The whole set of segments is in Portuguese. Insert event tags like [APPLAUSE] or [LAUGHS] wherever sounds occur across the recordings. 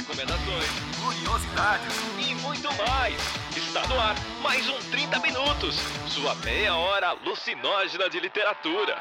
recomendações, curiosidades e muito mais. Está no ar mais um 30 Minutos, sua meia hora alucinógena de literatura.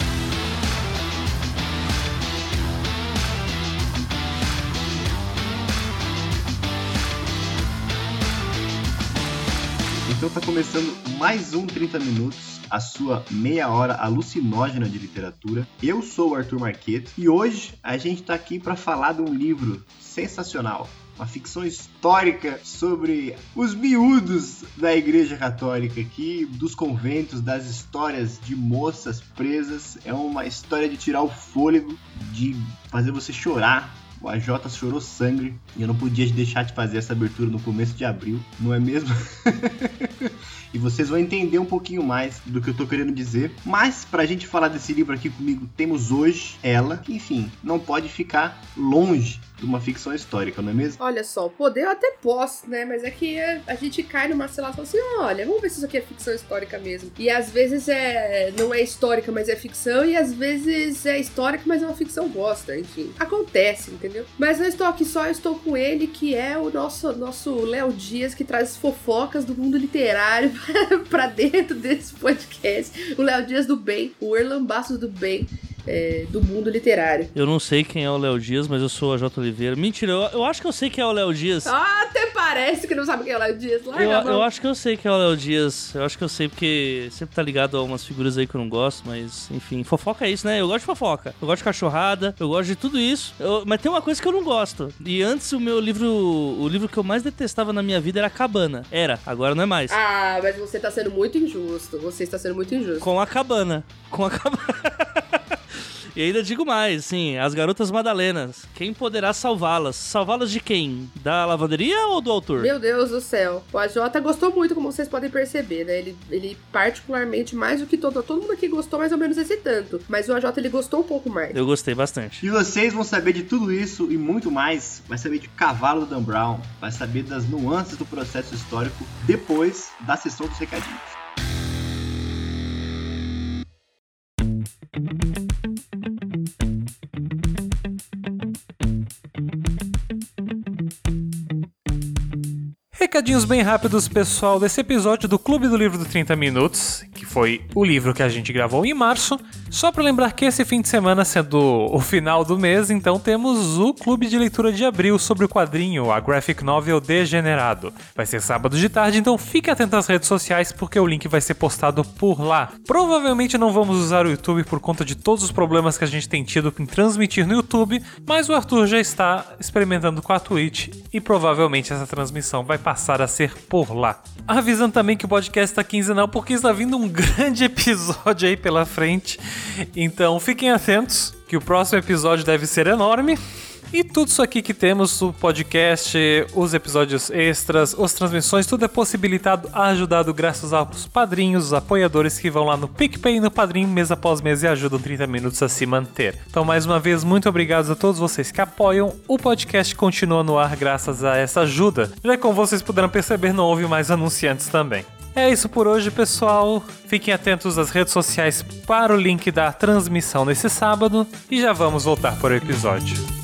Então tá começando mais um 30 Minutos, a sua meia hora alucinógena de literatura. Eu sou o Arthur Marqueto e hoje a gente tá aqui para falar de um livro sensacional, uma ficção histórica sobre os miúdos da Igreja Católica aqui, dos conventos, das histórias de moças presas. É uma história de tirar o fôlego, de fazer você chorar. O AJ chorou sangue e eu não podia deixar de fazer essa abertura no começo de abril, não é mesmo? [LAUGHS] e vocês vão entender um pouquinho mais do que eu tô querendo dizer. Mas pra gente falar desse livro aqui comigo, temos hoje ela, que enfim, não pode ficar longe de uma ficção histórica, não é mesmo? Olha só, poder eu até posso, né? Mas é que a gente cai numa relação assim, olha, vamos ver se isso aqui é ficção histórica mesmo. E às vezes é não é histórica, mas é ficção, e às vezes é histórica, mas é uma ficção bosta, enfim. Acontece, entendeu? Mas não estou aqui só, eu estou com ele, que é o nosso nosso Léo Dias, que traz fofocas do mundo literário [LAUGHS] para dentro desse podcast. O Léo Dias do bem, o Erlan Bastos do bem é, do mundo literário. Eu não sei quem é o Léo Dias, mas eu sou a J. Oliveira. Mentira, eu, eu acho que eu sei quem é o Léo Dias. Ah, até parece que não sabe quem é o Léo Dias. Larga eu, a eu acho que eu sei quem é o Léo Dias. Eu acho que eu sei porque sempre tá ligado a umas figuras aí que eu não gosto, mas enfim, fofoca é isso, né? Eu gosto de fofoca. Eu gosto de cachorrada, eu gosto de tudo isso. Eu- mas tem uma coisa que eu não gosto. E antes o meu livro, o livro que eu mais detestava na minha vida era Cabana. Era, agora não é mais. Ah, mas você tá sendo muito injusto. Você está sendo muito injusto. Com a cabana. Com a cabana. [LAUGHS] E ainda digo mais, sim, as garotas madalenas. Quem poderá salvá-las? Salvá-las de quem? Da lavanderia ou do autor? Meu Deus do céu. O AJ gostou muito, como vocês podem perceber, né? Ele, ele particularmente, mais do que todo, todo mundo aqui gostou mais ou menos esse tanto. Mas o AJ ele gostou um pouco mais. Eu gostei bastante. E vocês vão saber de tudo isso e muito mais. Vai saber de Cavalo do Dan Brown, vai saber das nuances do processo histórico depois da sessão dos recadinhos. Recadinhos bem rápidos, pessoal, desse episódio do Clube do Livro do 30 Minutos, foi o livro que a gente gravou em março. Só para lembrar que esse fim de semana, sendo o final do mês, então temos o Clube de Leitura de Abril sobre o quadrinho, a graphic novel Degenerado. Vai ser sábado de tarde, então fique atento às redes sociais porque o link vai ser postado por lá. Provavelmente não vamos usar o YouTube por conta de todos os problemas que a gente tem tido em transmitir no YouTube, mas o Arthur já está experimentando com a Twitch e provavelmente essa transmissão vai passar a ser por lá. Avisando também que o podcast está quinzenal porque está vindo um [LAUGHS] grande episódio aí pela frente. Então fiquem atentos que o próximo episódio deve ser enorme. E tudo isso aqui que temos, o podcast, os episódios extras, as transmissões, tudo é possibilitado, ajudado graças aos padrinhos, os apoiadores que vão lá no PicPay e no Padrinho mês após mês e ajudam 30 minutos a se manter. Então, mais uma vez, muito obrigado a todos vocês que apoiam. O podcast continua no ar graças a essa ajuda. Já como vocês puderam perceber, não houve mais anunciantes também. É isso por hoje, pessoal. Fiquem atentos às redes sociais para o link da transmissão nesse sábado e já vamos voltar para o episódio.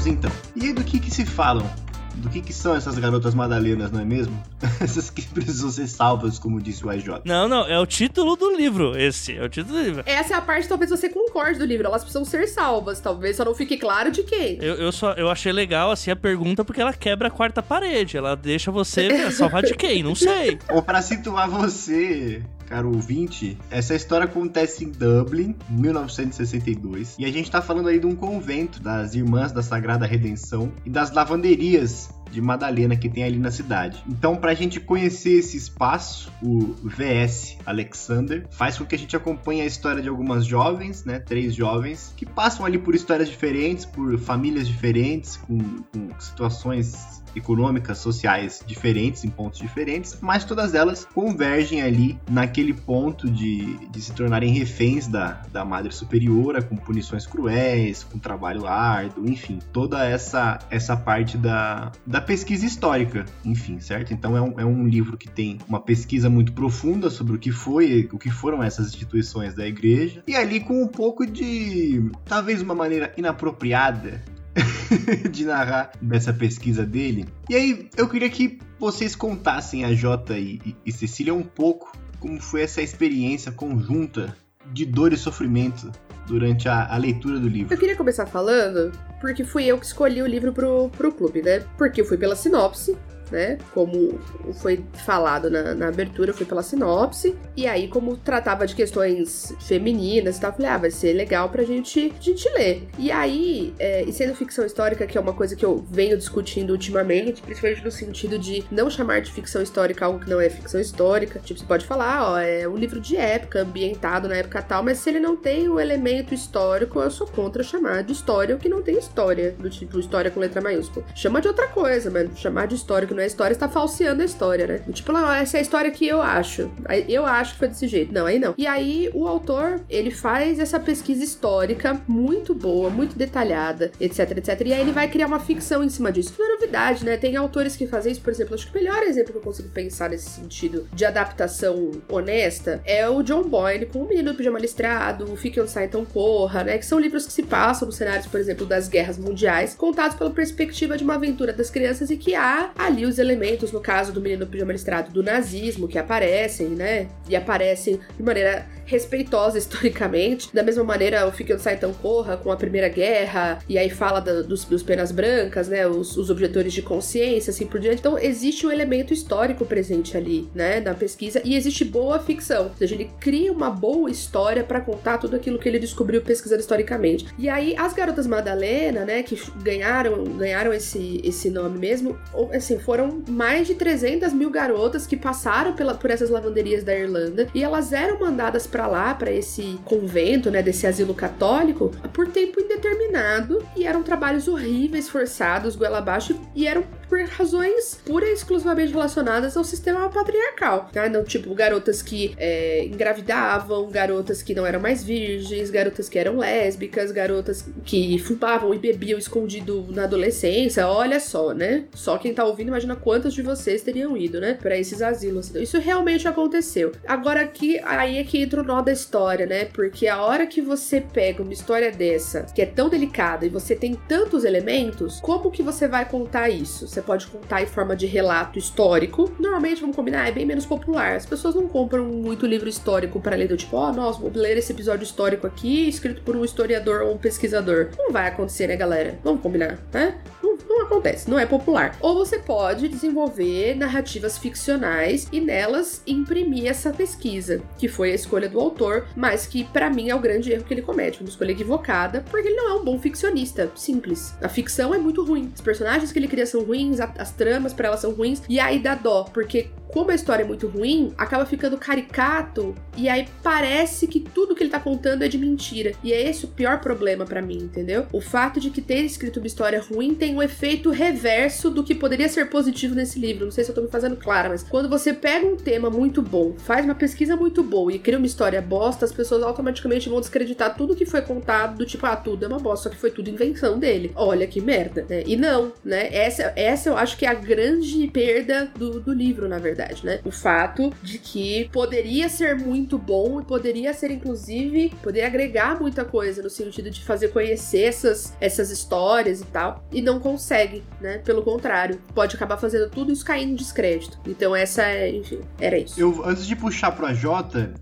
Voltamos então. E do que que se falam? Do que que são essas garotas madalenas, não é mesmo? [LAUGHS] essas que precisam ser salvas, como disse o IJ. Não, não, é o título do livro, esse. É o título do livro. Essa é a parte, talvez você concorde do livro. Elas precisam ser salvas. Talvez só não fique claro de quem. Eu, eu, só, eu achei legal, assim, a pergunta porque ela quebra a quarta parede. Ela deixa você [LAUGHS] salvar de quem? Não sei. Ou para situar você, caro ouvinte, essa história acontece em Dublin, 1962, e a gente tá falando aí de um convento das Irmãs da Sagrada Redenção e das lavanderias de Madalena que tem ali na cidade. Então, para a gente conhecer esse espaço, o VS Alexander faz com que a gente acompanhe a história de algumas jovens, né, três jovens, que passam ali por histórias diferentes, por famílias diferentes, com, com situações econômicas, sociais diferentes, em pontos diferentes, mas todas elas convergem ali naquele ponto de, de se tornarem reféns da, da Madre Superiora, com punições cruéis, com trabalho árduo, enfim, toda essa, essa parte da, da pesquisa histórica, enfim, certo? Então é um, é um livro que tem uma pesquisa muito profunda sobre o que foi, o que foram essas instituições da igreja, e ali com um pouco de, talvez uma maneira inapropriada [LAUGHS] de narrar dessa pesquisa dele. E aí, eu queria que vocês contassem a Jota e, e Cecília um pouco como foi essa experiência conjunta de dor e sofrimento durante a, a, leitura do livro. Eu queria começar falando porque fui eu que escolhi o livro pro, pro clube, né? Porque eu fui pela sinopse, né? Como foi falado na, na abertura, foi pela sinopse. E aí, como tratava de questões femininas e tal, falei, ah, vai ser legal pra gente, gente ler. E aí, é, e sendo ficção histórica, que é uma coisa que eu venho discutindo ultimamente, principalmente no sentido de não chamar de ficção histórica algo que não é ficção histórica. Tipo, você pode falar, ó, é um livro de época, ambientado na época tal, mas se ele não tem o elemento histórico, eu sou contra chamar de história o que não tem história, do tipo história com letra maiúscula. Chama de outra coisa, mano. Chamar de história que não é história está falseando a história, né? Tipo, não, essa é a história que eu acho. Eu acho que foi desse jeito. Não, aí não. E aí o autor, ele faz essa pesquisa histórica muito boa, muito detalhada, etc, etc. E aí ele vai criar uma ficção em cima disso. Não é novidade, né? Tem autores que fazem isso, por exemplo, acho que o melhor exemplo que eu consigo pensar nesse sentido de adaptação honesta é o John Boyle com o Menino do Pijama Listrado, o Fique Onde Sai Então Corra, né? Que são livros que se passam nos cenários, por exemplo, das guerras mundiais, contados pela perspectiva de uma aventura das crianças e que há ali os elementos, no caso do menino pijama listrado, do nazismo, que aparecem, né? E aparecem de maneira respeitosa historicamente. Da mesma maneira, o Fique Sai Tão Corra com a Primeira Guerra, e aí fala da, dos, dos penas brancas, né? Os, os objetores de consciência, assim por diante. Então, existe um elemento histórico presente ali, né? Na pesquisa, e existe boa ficção. Ou seja, ele cria uma boa história para contar tudo aquilo que ele descobriu pesquisando historicamente. E aí, as Garotas Madalena, né? Que ganharam, ganharam esse, esse nome mesmo, assim, foram mais de 300 mil garotas que passaram pela, por essas lavanderias da Irlanda e elas eram mandadas para lá, para esse convento, né, desse asilo católico, por tempo indeterminado e eram trabalhos horríveis, forçados, goela abaixo e eram por razões pura e exclusivamente relacionadas ao sistema patriarcal. Tá? Então, tipo, garotas que é, engravidavam, garotas que não eram mais virgens, garotas que eram lésbicas, garotas que fumavam e bebiam escondido na adolescência. Olha só, né? Só quem tá ouvindo imagina quantos de vocês teriam ido, né? Pra esses asilos. Isso realmente aconteceu. Agora aqui, aí é que entra o nó da história, né? Porque a hora que você pega uma história dessa, que é tão delicada, e você tem tantos elementos, como que você vai contar isso? Você pode contar em forma de relato histórico. Normalmente, vamos combinar, é bem menos popular. As pessoas não compram muito livro histórico para ler do tipo, ó, oh, nossa, vou ler esse episódio histórico aqui, escrito por um historiador ou um pesquisador. Não vai acontecer, né, galera? Vamos combinar, né? Não acontece, não é popular. Ou você pode desenvolver narrativas ficcionais e nelas imprimir essa pesquisa, que foi a escolha do autor, mas que para mim é o grande erro que ele comete, uma escolha equivocada, porque ele não é um bom ficcionista, simples. A ficção é muito ruim, os personagens que ele cria são ruins, as tramas para elas são ruins, e aí dá dó, porque como a história é muito ruim, acaba ficando caricato e aí parece que tudo que ele tá contando é de mentira. E é esse o pior problema para mim, entendeu? O fato de que ter escrito uma história ruim tem um efeito reverso do que poderia ser positivo nesse livro. Não sei se eu tô me fazendo clara, mas quando você pega um tema muito bom, faz uma pesquisa muito boa e cria uma história bosta, as pessoas automaticamente vão descreditar tudo que foi contado, do tipo, ah, tudo é uma bosta, só que foi tudo invenção dele. Olha que merda, né? E não, né? Essa, essa eu acho que é a grande perda do, do livro, na verdade verdade, né? O fato de que poderia ser muito bom e poderia ser, inclusive, poder agregar muita coisa no sentido de fazer conhecer essas, essas histórias e tal, e não consegue, né? Pelo contrário, pode acabar fazendo tudo isso caindo em descrédito. Então, essa é, enfim, era isso. Eu, antes de puxar pro AJ,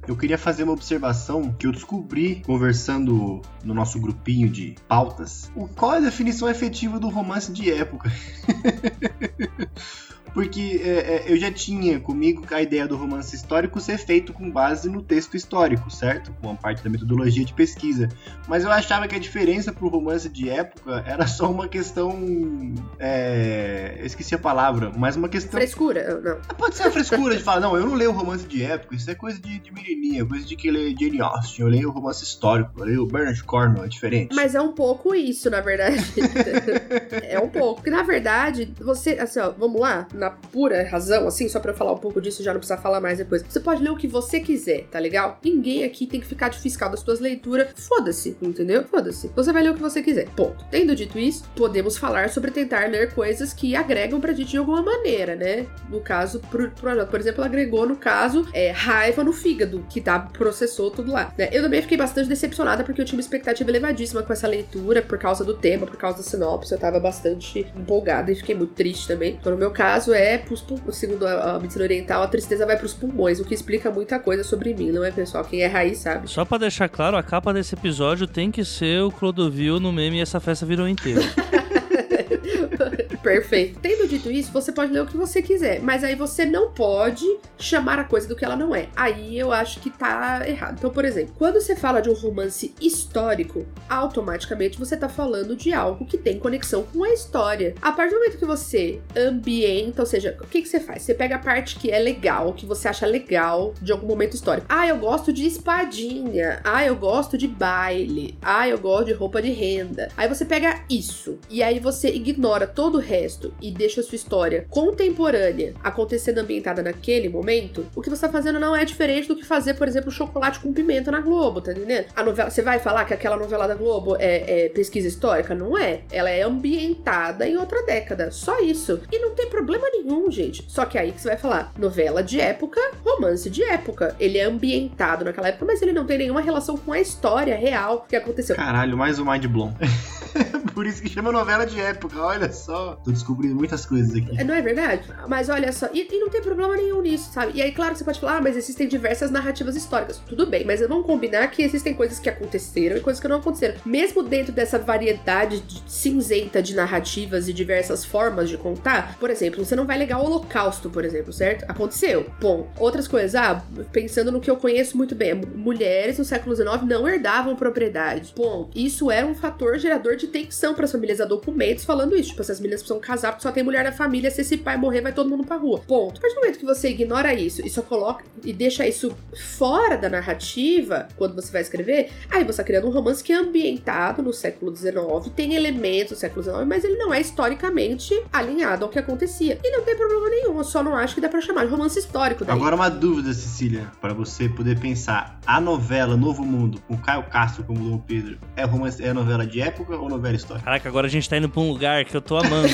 eu queria fazer uma observação que eu descobri conversando no nosso grupinho de pautas. Qual é a definição efetiva do romance de época? [LAUGHS] porque é, é, eu já tinha comigo a ideia do romance histórico ser feito com base no texto histórico, certo? Com a parte da metodologia de pesquisa. Mas eu achava que a diferença pro romance de época era só uma questão. É, eu esqueci a palavra, mas uma questão. Frescura, não. Pode ser a frescura de falar, não, eu não leio romance de época, isso é coisa de, de menininha, coisa de que lê Jane Austen, eu leio romance histórico, eu leio Bernard Cornwell, é diferente. Mas é um pouco isso, na verdade. [LAUGHS] é um pouco. Porque, na verdade, você, assim, ó, vamos lá, na pura razão, assim, só pra eu falar um pouco disso, já não precisa falar mais depois. Você pode ler o que você quiser, tá legal? Ninguém aqui tem que ficar de fiscal das suas leituras. Foda-se, entendeu? Foda-se. Você vai ler o que você quiser. Ponto. Tendo dito isso, podemos falar sobre tentar ler coisas que agregam pra gente de alguma maneira, né? No caso, por, por, por exemplo, agregou, no caso, é, raiva no fígado, que tá, processou tudo lá. Né? Eu também fiquei bastante decepcionada porque eu tinha expectativa elevadíssima com essa leitura por causa do tema, por causa da sinopse. Eu tava bastante empolgada e fiquei muito triste também. Então, no meu caso, é pros pulmões. Segundo a, a medicina oriental, a tristeza vai pros pulmões, o que explica muita coisa sobre mim, não é, pessoal? Quem é raiz sabe. Só pra deixar claro, a capa desse episódio tem que ser o Clodovil no meme e essa festa virou inteira. [LAUGHS] Perfeito. Tendo dito isso, você pode ler o que você quiser, mas aí você não pode chamar a coisa do que ela não é. Aí eu acho que tá errado. Então, por exemplo, quando você fala de um romance histórico, automaticamente você tá falando de algo que tem conexão com a história. A partir do momento que você ambienta, ou seja, o que, que você faz? Você pega a parte que é legal, que você acha legal de algum momento histórico. Ah, eu gosto de espadinha. Ah, eu gosto de baile. Ah, eu gosto de roupa de renda. Aí você pega isso e aí você ignora todo o resto e deixa sua história contemporânea acontecendo ambientada naquele momento, o que você tá fazendo não é diferente do que fazer, por exemplo, chocolate com pimenta na Globo, tá entendendo? A novela, você vai falar que aquela novela da Globo é, é pesquisa histórica? Não é. Ela é ambientada em outra década. Só isso. E não tem problema nenhum, gente. Só que aí que você vai falar novela de época, romance de época. Ele é ambientado naquela época, mas ele não tem nenhuma relação com a história real que aconteceu. Caralho, mais um Mind Blown. [LAUGHS] Por isso que chama novela de época, olha só. Tô descobrindo muitas coisas aqui. Não é verdade? Mas olha só, e, e, não tem problema nenhum nisso, sabe? E aí, claro, você pode falar, ah, mas existem diversas narrativas históricas. Tudo bem, mas vamos combinar que existem coisas que aconteceram e coisas que não aconteceram. Mesmo dentro dessa variedade de cinzenta de narrativas e diversas formas de contar, por exemplo, você não vai legar o Holocausto, por exemplo, certo? Aconteceu. Bom, outras coisas, ah, pensando no que eu conheço muito bem, mulheres no século XIX não herdavam propriedade. Bom, isso era um fator gerador de tensão para as famílias. Há documentos falando isso. Tipo, essas meninas precisam casar porque só tem mulher na família. Se esse pai morrer, vai todo mundo pra rua. Ponto. A partir do momento que você ignora isso e só coloca e deixa isso fora da narrativa, quando você vai escrever, aí você tá criando um romance que é ambientado no século XIX, tem elementos do século XIX, mas ele não é historicamente alinhado ao que acontecia. E não tem problema nenhum. Eu só não acho que dá pra chamar de romance histórico. Daí. Agora, uma dúvida, Cecília, para você poder pensar: a novela Novo Mundo, com Caio Castro como Dom Pedro, é, romance, é novela de época ou novela histórica? Caraca, agora a gente tá indo pra um lugar que eu tô amando.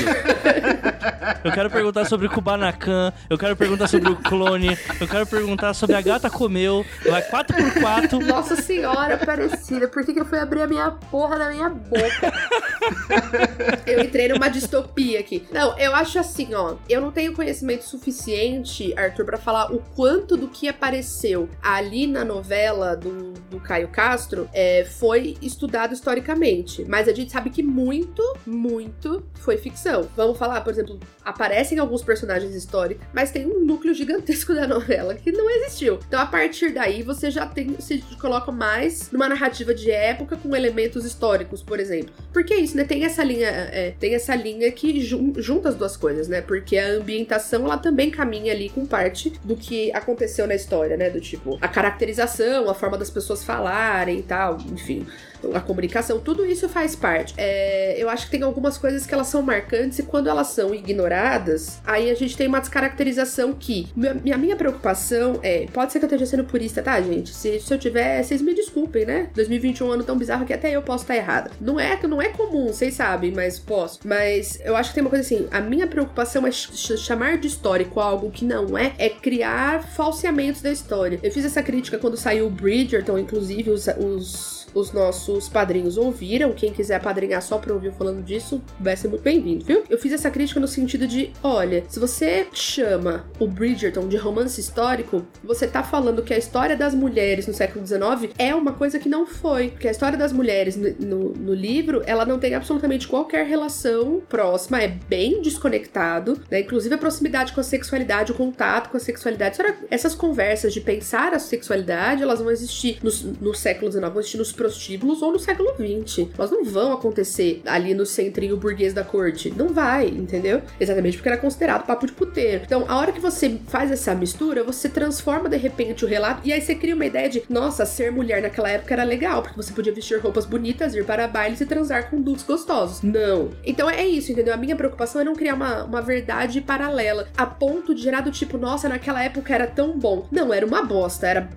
Eu quero perguntar sobre Kubanacan, eu quero perguntar sobre o clone, eu quero perguntar sobre a gata comeu, vai 4x4. Nossa senhora, parecida, por que, que eu fui abrir a minha porra da minha boca? eu entrei numa distopia aqui. Não, eu acho assim, ó, eu não tenho conhecimento suficiente, Arthur, para falar o quanto do que apareceu ali na novela do, do Caio Castro é, foi estudado historicamente. Mas a gente sabe que muito, muito foi ficção. Vamos falar, por exemplo, aparecem alguns personagens históricos, mas tem um núcleo gigantesco da novela que não existiu. Então, a partir daí, você já tem, se coloca mais numa narrativa de época com elementos históricos, por exemplo. Porque é isso, né? Tem essa linha, é, tem essa linha que jun, junta as duas coisas, né? Porque a ambientação, ela também caminha ali com parte do que aconteceu na história, né? Do tipo, a caracterização, a forma das pessoas falarem e tal, enfim a comunicação, tudo isso faz parte. É, eu acho que tem algumas coisas que elas são marcantes e quando elas são ignoradas, aí a gente tem uma descaracterização que. Minha, minha preocupação é. Pode ser que eu esteja sendo purista, tá, gente? Se, se eu tiver, vocês me desculpem, né? 2021 é um ano tão bizarro que até eu posso estar errada. Não é não é comum, vocês sabem, mas posso. Mas eu acho que tem uma coisa assim: a minha preocupação é ch chamar de histórico algo que não é, é criar falseamentos da história. Eu fiz essa crítica quando saiu o Bridgerton, inclusive os, os os nossos padrinhos ouviram. Quem quiser padrinhar só pra ouvir falando disso, vai ser muito bem-vindo, viu? Eu fiz essa crítica no sentido de: olha, se você chama o Bridgerton de romance histórico, você tá falando que a história das mulheres no século XIX é uma coisa que não foi. Porque a história das mulheres no, no, no livro, ela não tem absolutamente qualquer relação próxima, é bem desconectado, né? Inclusive a proximidade com a sexualidade, o contato com a sexualidade. Essas conversas de pensar a sexualidade, elas vão existir no, no século XIX, vão existir nos prostíbulos ou no século XX. Elas não vão acontecer ali no centrinho burguês da corte. Não vai, entendeu? Exatamente porque era considerado papo de puteiro. Então, a hora que você faz essa mistura, você transforma de repente o relato e aí você cria uma ideia de, nossa, ser mulher naquela época era legal, porque você podia vestir roupas bonitas, ir para bailes e transar com dudes gostosos. Não. Então é isso, entendeu? A minha preocupação é não criar uma, uma verdade paralela a ponto de gerar do tipo, nossa, naquela época era tão bom. Não, era uma bosta, era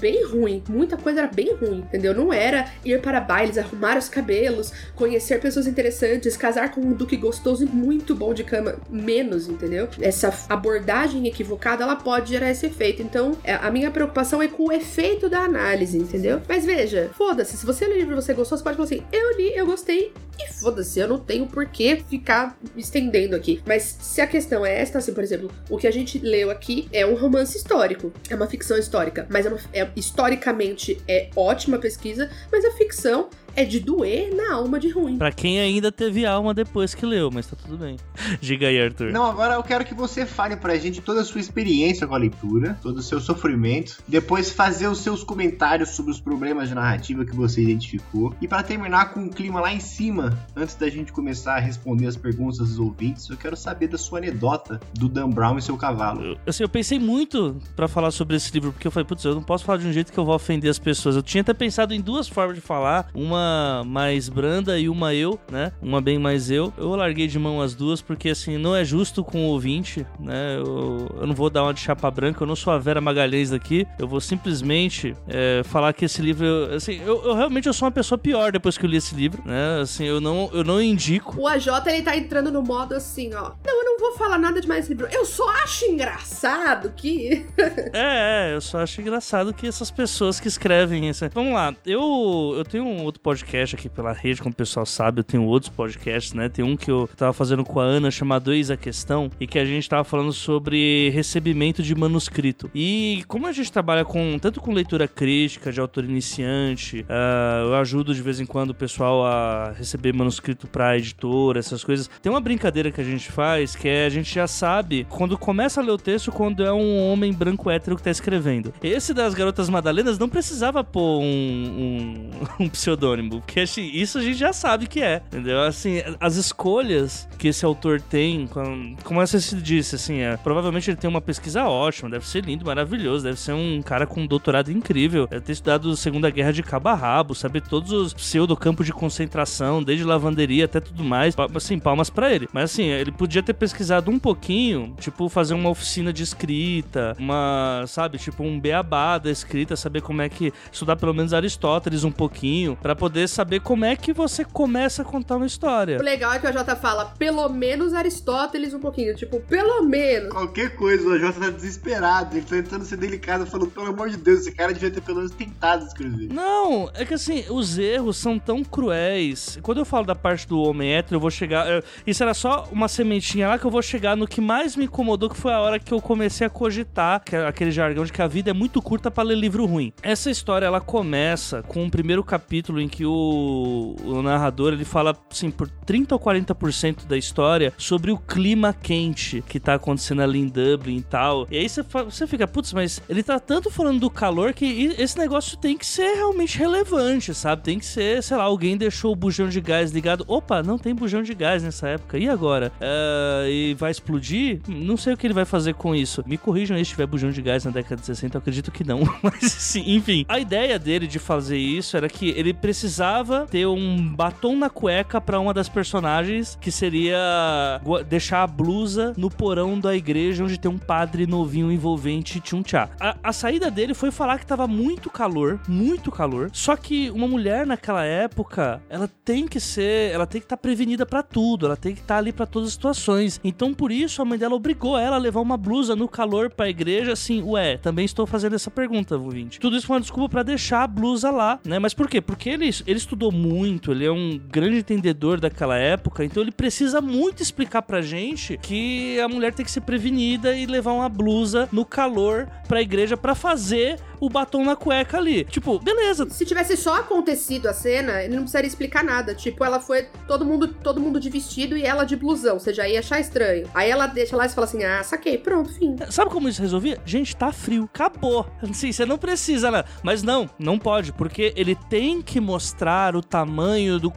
bem ruim. Muita coisa era bem ruim, entendeu? Não era ir para bailes, arrumar os cabelos, conhecer pessoas interessantes, casar com um duque gostoso e muito bom de cama. Menos, entendeu? Essa abordagem equivocada, ela pode gerar esse efeito. Então, é, a minha preocupação é com o efeito da análise, entendeu? Mas veja, foda-se, se você lê o livro e você gostou, você pode falar assim, eu li, eu gostei, e foda-se, eu não tenho por que ficar estendendo aqui. Mas se a questão é esta, assim, por exemplo, o que a gente leu aqui é um romance histórico, é uma ficção histórica, mas é, uma, é historicamente é ótima pesquisa, mas a ficção é de doer na alma de ruim. Pra quem ainda teve alma depois que leu, mas tá tudo bem. [LAUGHS] Diga aí, Arthur. Não, agora eu quero que você fale pra gente toda a sua experiência com a leitura, todo o seu sofrimento, depois fazer os seus comentários sobre os problemas de narrativa que você identificou. E para terminar com um clima lá em cima, antes da gente começar a responder as perguntas dos ouvintes, eu quero saber da sua anedota do Dan Brown e seu cavalo. Eu, assim, eu pensei muito para falar sobre esse livro, porque eu falei, putz, eu não posso falar de um jeito que eu vou ofender as pessoas. Eu tinha até pensado em duas formas de falar, uma mais branda e uma eu, né? Uma bem mais eu. Eu larguei de mão as duas porque, assim, não é justo com o ouvinte, né? Eu, eu não vou dar uma de chapa branca, eu não sou a Vera Magalhães daqui. Eu vou simplesmente é, falar que esse livro, assim, eu, eu, realmente eu sou uma pessoa pior depois que eu li esse livro, né? Assim, eu não, eu não indico. O AJ, ele tá entrando no modo assim, ó. Não, eu não vou falar nada de mais livro. Eu só acho engraçado que. [LAUGHS] é, é, eu só acho engraçado que essas pessoas que escrevem isso. Vamos lá, eu, eu tenho um outro podcast podcast aqui pela rede, como o pessoal sabe, eu tenho outros podcasts, né? Tem um que eu tava fazendo com a Ana chamado Eis a Questão e que a gente tava falando sobre recebimento de manuscrito. E como a gente trabalha com tanto com leitura crítica de autor iniciante, uh, eu ajudo de vez em quando o pessoal a receber manuscrito pra editora, essas coisas. Tem uma brincadeira que a gente faz que é a gente já sabe quando começa a ler o texto quando é um homem branco hétero que tá escrevendo. Esse das Garotas Madalenas não precisava pôr um, um, [LAUGHS] um pseudônimo porque assim, isso a gente já sabe que é, entendeu? Assim, as escolhas que esse autor tem, como você se disse, assim, é, provavelmente ele tem uma pesquisa ótima, deve ser lindo, maravilhoso, deve ser um cara com um doutorado incrível, deve ter estudado Segunda Guerra de cabo a rabo, saber todos os pseudo campos de concentração, desde lavanderia até tudo mais, assim, palmas para ele. Mas assim, ele podia ter pesquisado um pouquinho, tipo, fazer uma oficina de escrita, uma, sabe, tipo, um beabá da escrita, saber como é que estudar pelo menos Aristóteles um pouquinho, para poder poder saber como é que você começa a contar uma história. O legal é que o Jota fala, pelo menos Aristóteles um pouquinho, tipo, pelo menos. Qualquer coisa, o Jota tá desesperado, ele tá tentando ser delicado, falando, pelo amor de Deus, esse cara devia ter pelo menos tentado escrever. Não, é que assim, os erros são tão cruéis. Quando eu falo da parte do homem hétero, eu vou chegar. Eu, isso era só uma sementinha lá que eu vou chegar no que mais me incomodou, que foi a hora que eu comecei a cogitar que, é aquele jargão de que a vida é muito curta para ler livro ruim. Essa história ela começa com o primeiro capítulo em que que o, o narrador ele fala assim por 30 ou 40% da história sobre o clima quente que tá acontecendo ali em Dublin e tal. E aí você, você fica, putz, mas ele tá tanto falando do calor que esse negócio tem que ser realmente relevante, sabe? Tem que ser, sei lá, alguém deixou o bujão de gás ligado. Opa, não tem bujão de gás nessa época. E agora? Uh, e vai explodir? Não sei o que ele vai fazer com isso. Me corrijam aí se tiver bujão de gás na década de 60, eu acredito que não. [LAUGHS] Mas sim, enfim. A ideia dele de fazer isso era que ele precisa precisava ter um batom na cueca pra uma das personagens, que seria deixar a blusa no porão da igreja onde tem um padre novinho envolvente tchum-tchá. A, a saída dele foi falar que tava muito calor, muito calor. Só que uma mulher naquela época, ela tem que ser, ela tem que estar prevenida pra tudo, ela tem que estar ali pra todas as situações. Então por isso a mãe dela obrigou ela a levar uma blusa no calor pra igreja, assim, ué, também estou fazendo essa pergunta, ouvinte. Tudo isso foi uma desculpa pra deixar a blusa lá, né? Mas por quê? Porque ele, ele estudou muito, ele é um grande entendedor daquela época, então ele precisa muito explicar pra gente que a mulher tem que ser prevenida e levar uma blusa no calor pra igreja pra fazer o batom na cueca ali. Tipo, beleza, Se tivesse só acontecido a cena, ele não precisaria explicar nada. Tipo, ela foi todo mundo, todo mundo de vestido e ela de blusão. Você já ia achar estranho. Aí ela deixa lá e fala assim: ah, saquei, pronto, fim. Sabe como isso resolvia? Gente, tá frio. Acabou. Sim, você não precisa, né? Mas não, não pode, porque ele tem que mostrar o tamanho do.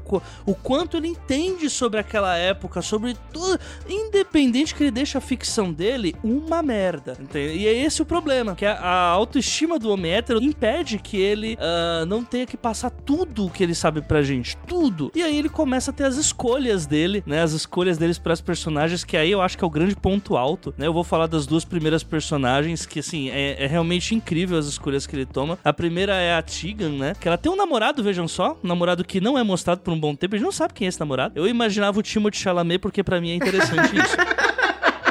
o quanto ele entende sobre aquela época, sobre tudo. Independente que ele deixe a ficção dele uma merda. Entende? E é esse o problema. Que a, a autoestima do homem hétero impede que ele ah, não tenha que passar tudo o que ele sabe pra gente. Tudo. E aí ele começa a ter as escolhas dele, né? As escolhas deles para as personagens, que aí eu acho que é o grande ponto alto, né? Eu vou falar das duas primeiras personagens, que assim, é, é realmente incrível as escolhas que ele toma. A primeira é a Tegan, né? Que ela tem um namorado, vejam só, um namorado que não é mostrado por um bom tempo, a gente não sabe quem é esse namorado. Eu imaginava o Timothée Chalamet porque pra mim é interessante [LAUGHS] isso.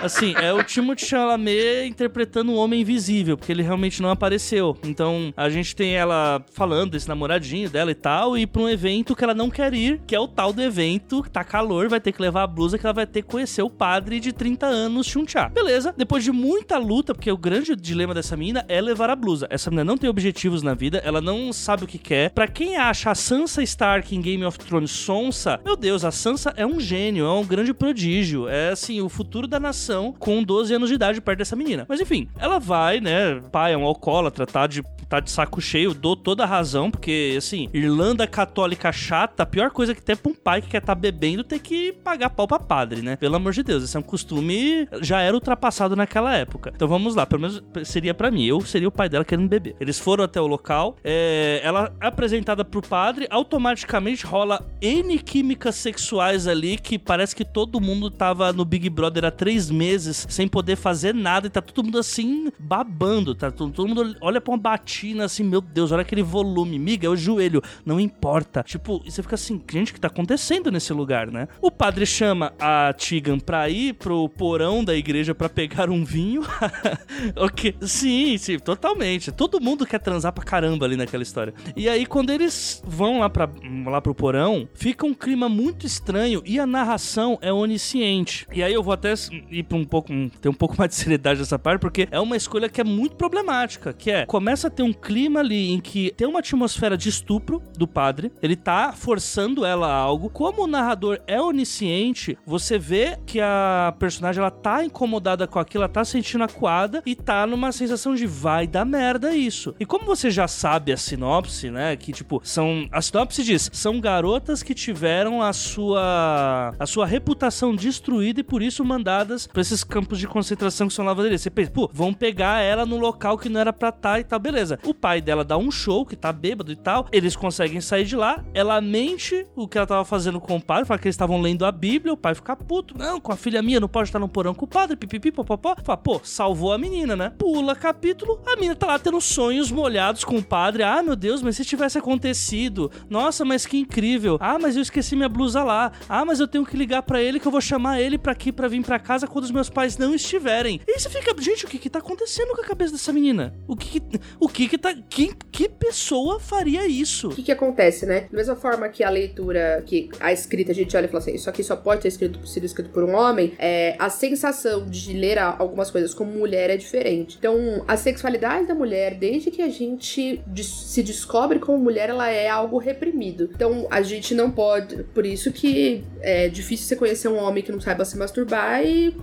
Assim, é o Timothée Chalamet interpretando o Homem Invisível, porque ele realmente não apareceu. Então, a gente tem ela falando desse namoradinho dela e tal, e pra um evento que ela não quer ir, que é o tal do evento, que tá calor, vai ter que levar a blusa, que ela vai ter que conhecer o padre de 30 anos, Chuncha. Beleza, depois de muita luta, porque o grande dilema dessa menina é levar a blusa. Essa menina não tem objetivos na vida, ela não sabe o que quer. Pra quem acha a Sansa Stark em Game of Thrones sonsa, meu Deus, a Sansa é um gênio, é um grande prodígio. É assim, o futuro da nação com 12 anos de idade perto dessa menina. Mas enfim, ela vai, né? Pai é um alcoólatra, tá de, tá de saco cheio, dou toda a razão, porque assim, Irlanda católica chata, a pior coisa que tem é pra um pai que quer tá bebendo ter que pagar pau pra padre, né? Pelo amor de Deus, esse é um costume já era ultrapassado naquela época. Então vamos lá, pelo menos seria pra mim, eu seria o pai dela querendo beber. Eles foram até o local, é, ela é apresentada pro padre, automaticamente rola N químicas sexuais ali que parece que todo mundo tava no Big Brother há três meses sem poder fazer nada e tá todo mundo assim babando, tá? Todo, todo mundo olha pra uma batina assim, meu Deus, olha aquele volume, miga, é o joelho, não importa. Tipo, você fica assim, gente, o que tá acontecendo nesse lugar, né? O padre chama a Tigan pra ir pro porão da igreja pra pegar um vinho. [LAUGHS] ok, sim, sim, totalmente. Todo mundo quer transar pra caramba ali naquela história. E aí, quando eles vão lá, pra, lá pro porão, fica um clima muito estranho e a narração é onisciente. E aí eu vou até ir pra um pouco, ter um pouco [LAUGHS] mais de seriedade nessa parte, porque é uma escolha que é muito problemática, que é, começa a ter um clima ali em que tem uma atmosfera de estupro do padre, ele tá forçando ela a algo. Como o narrador é onisciente, você vê que a personagem ela tá incomodada com aquilo, ela tá sentindo acuada e tá numa sensação de vai dar merda isso. E como você já sabe a sinopse, né, que tipo, são a sinopse diz, são garotas que tiveram a sua a sua reputação destruída e por isso mandadas pra esses campos de concentração que são lavanderias. Você pensa, pô, vão pegar ela no local que não era pra estar e tal, beleza. O pai dela dá um show que tá bêbado e tal, eles conseguem sair de lá, ela mente o que ela tava fazendo com o padre, fala que eles estavam lendo a Bíblia, o pai fica puto, não, com a filha minha não pode estar no porão com o padre, pipipi, popopó. Fala, pô, salvou a menina, né? Pula capítulo, a menina tá lá tendo sonhos molhados com o padre, ah, meu Deus, mas se tivesse acontecido, nossa, mas que incrível, ah, mas eu esqueci minha blusa lá, ah, mas eu tenho que ligar pra ele que eu vou chamar ele pra aqui pra vir pra casa quando os meus pais não estiverem. E você fica, gente, o que que tá acontecendo com a cabeça dessa menina? O que que, o que que tá, que, que pessoa faria isso? O que que acontece, né? Da mesma forma que a leitura, que a escrita, a gente olha e fala assim, isso aqui só pode ter escrito, sido escrito por um homem, é, a sensação de ler algumas coisas como mulher é diferente. Então, a sexualidade da mulher, desde que a gente se descobre como mulher, ela é algo reprimido. Então, a gente não pode... Por isso que é difícil você conhecer um homem que não saiba se masturbar e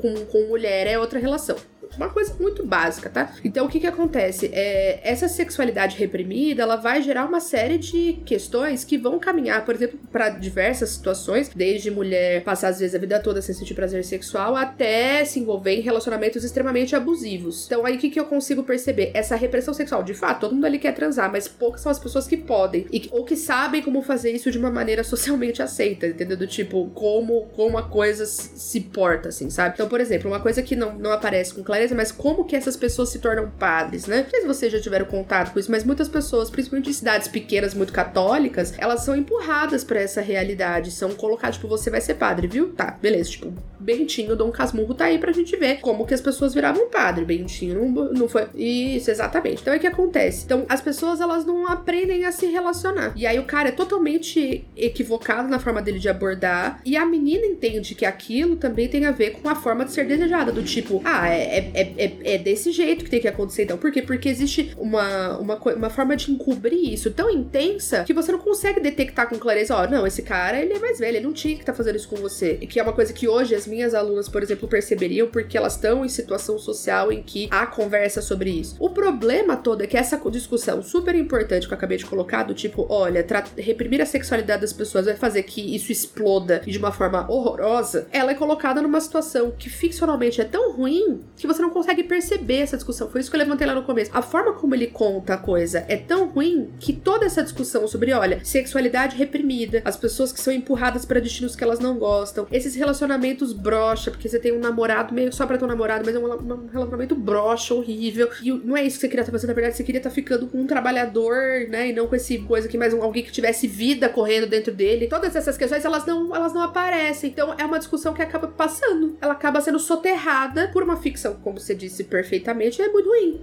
com, com mulher é outra relação. Uma coisa muito básica, tá? Então o que que acontece? É, essa sexualidade reprimida, ela vai gerar uma série de questões que vão caminhar, por exemplo, para diversas situações, desde mulher passar às vezes a vida toda sem sentir prazer sexual até se envolver em relacionamentos extremamente abusivos. Então aí o que que eu consigo perceber? Essa repressão sexual, de fato, todo mundo ali quer transar, mas poucas são as pessoas que podem e, ou que sabem como fazer isso de uma maneira [LAUGHS] socialmente aceita, entendeu? Do tipo, como, como a coisa se porta, assim, sabe? Então, por exemplo, uma coisa que não, não aparece com clareza, mas como que essas pessoas se tornam padres, né? Não sei se vocês já tiveram contato com isso, mas muitas pessoas, principalmente em cidades pequenas, muito católicas, elas são empurradas para essa realidade, são colocadas, tipo, você vai ser padre, viu? Tá, beleza, tipo, Bentinho, Dom Casmurro tá aí pra gente ver como que as pessoas viravam padre. Bentinho não, não foi. Isso, exatamente. Então é que acontece. Então, as pessoas, elas não aprendem a se relacionar. E aí o cara é totalmente equivocado na forma dele de abordar. E a menina entende que aquilo também tem a ver com a forma de ser desejada. Do tipo, ah, é, é, é, é desse jeito que tem que acontecer. Então, por quê? Porque existe uma, uma, uma forma de encobrir isso tão intensa que você não consegue detectar com clareza, ó, oh, não, esse cara, ele é mais velho, ele não tinha que estar tá fazendo isso com você. E que é uma coisa que hoje as minhas alunas, por exemplo, perceberiam porque elas estão em situação social em que há conversa sobre isso. O problema todo é que essa discussão super importante que eu acabei de colocar, do tipo, olha, reprimir a sexualidade das pessoas vai fazer que isso exploda de uma forma horrorosa, ela é colocada numa situação que ficcionalmente é tão ruim que você não consegue perceber essa discussão. Foi isso que eu levantei lá no começo. A forma como ele conta a coisa é tão ruim que toda essa discussão sobre, olha, sexualidade reprimida, as pessoas que são empurradas para destinos que elas não gostam, esses relacionamentos broxa, porque você tem um namorado meio só pra ter um namorado, mas é um, relacionamento broxa, horrível. E não é isso que você queria estar fazendo, na verdade, você queria estar ficando com um trabalhador, né? E não com esse coisa que mais um, alguém que tivesse vida correndo dentro dele. Todas essas questões, elas não, elas não aparecem. Então é uma discussão que acaba passando. Ela acaba sendo soterrada por uma ficção, como você disse perfeitamente, é muito ruim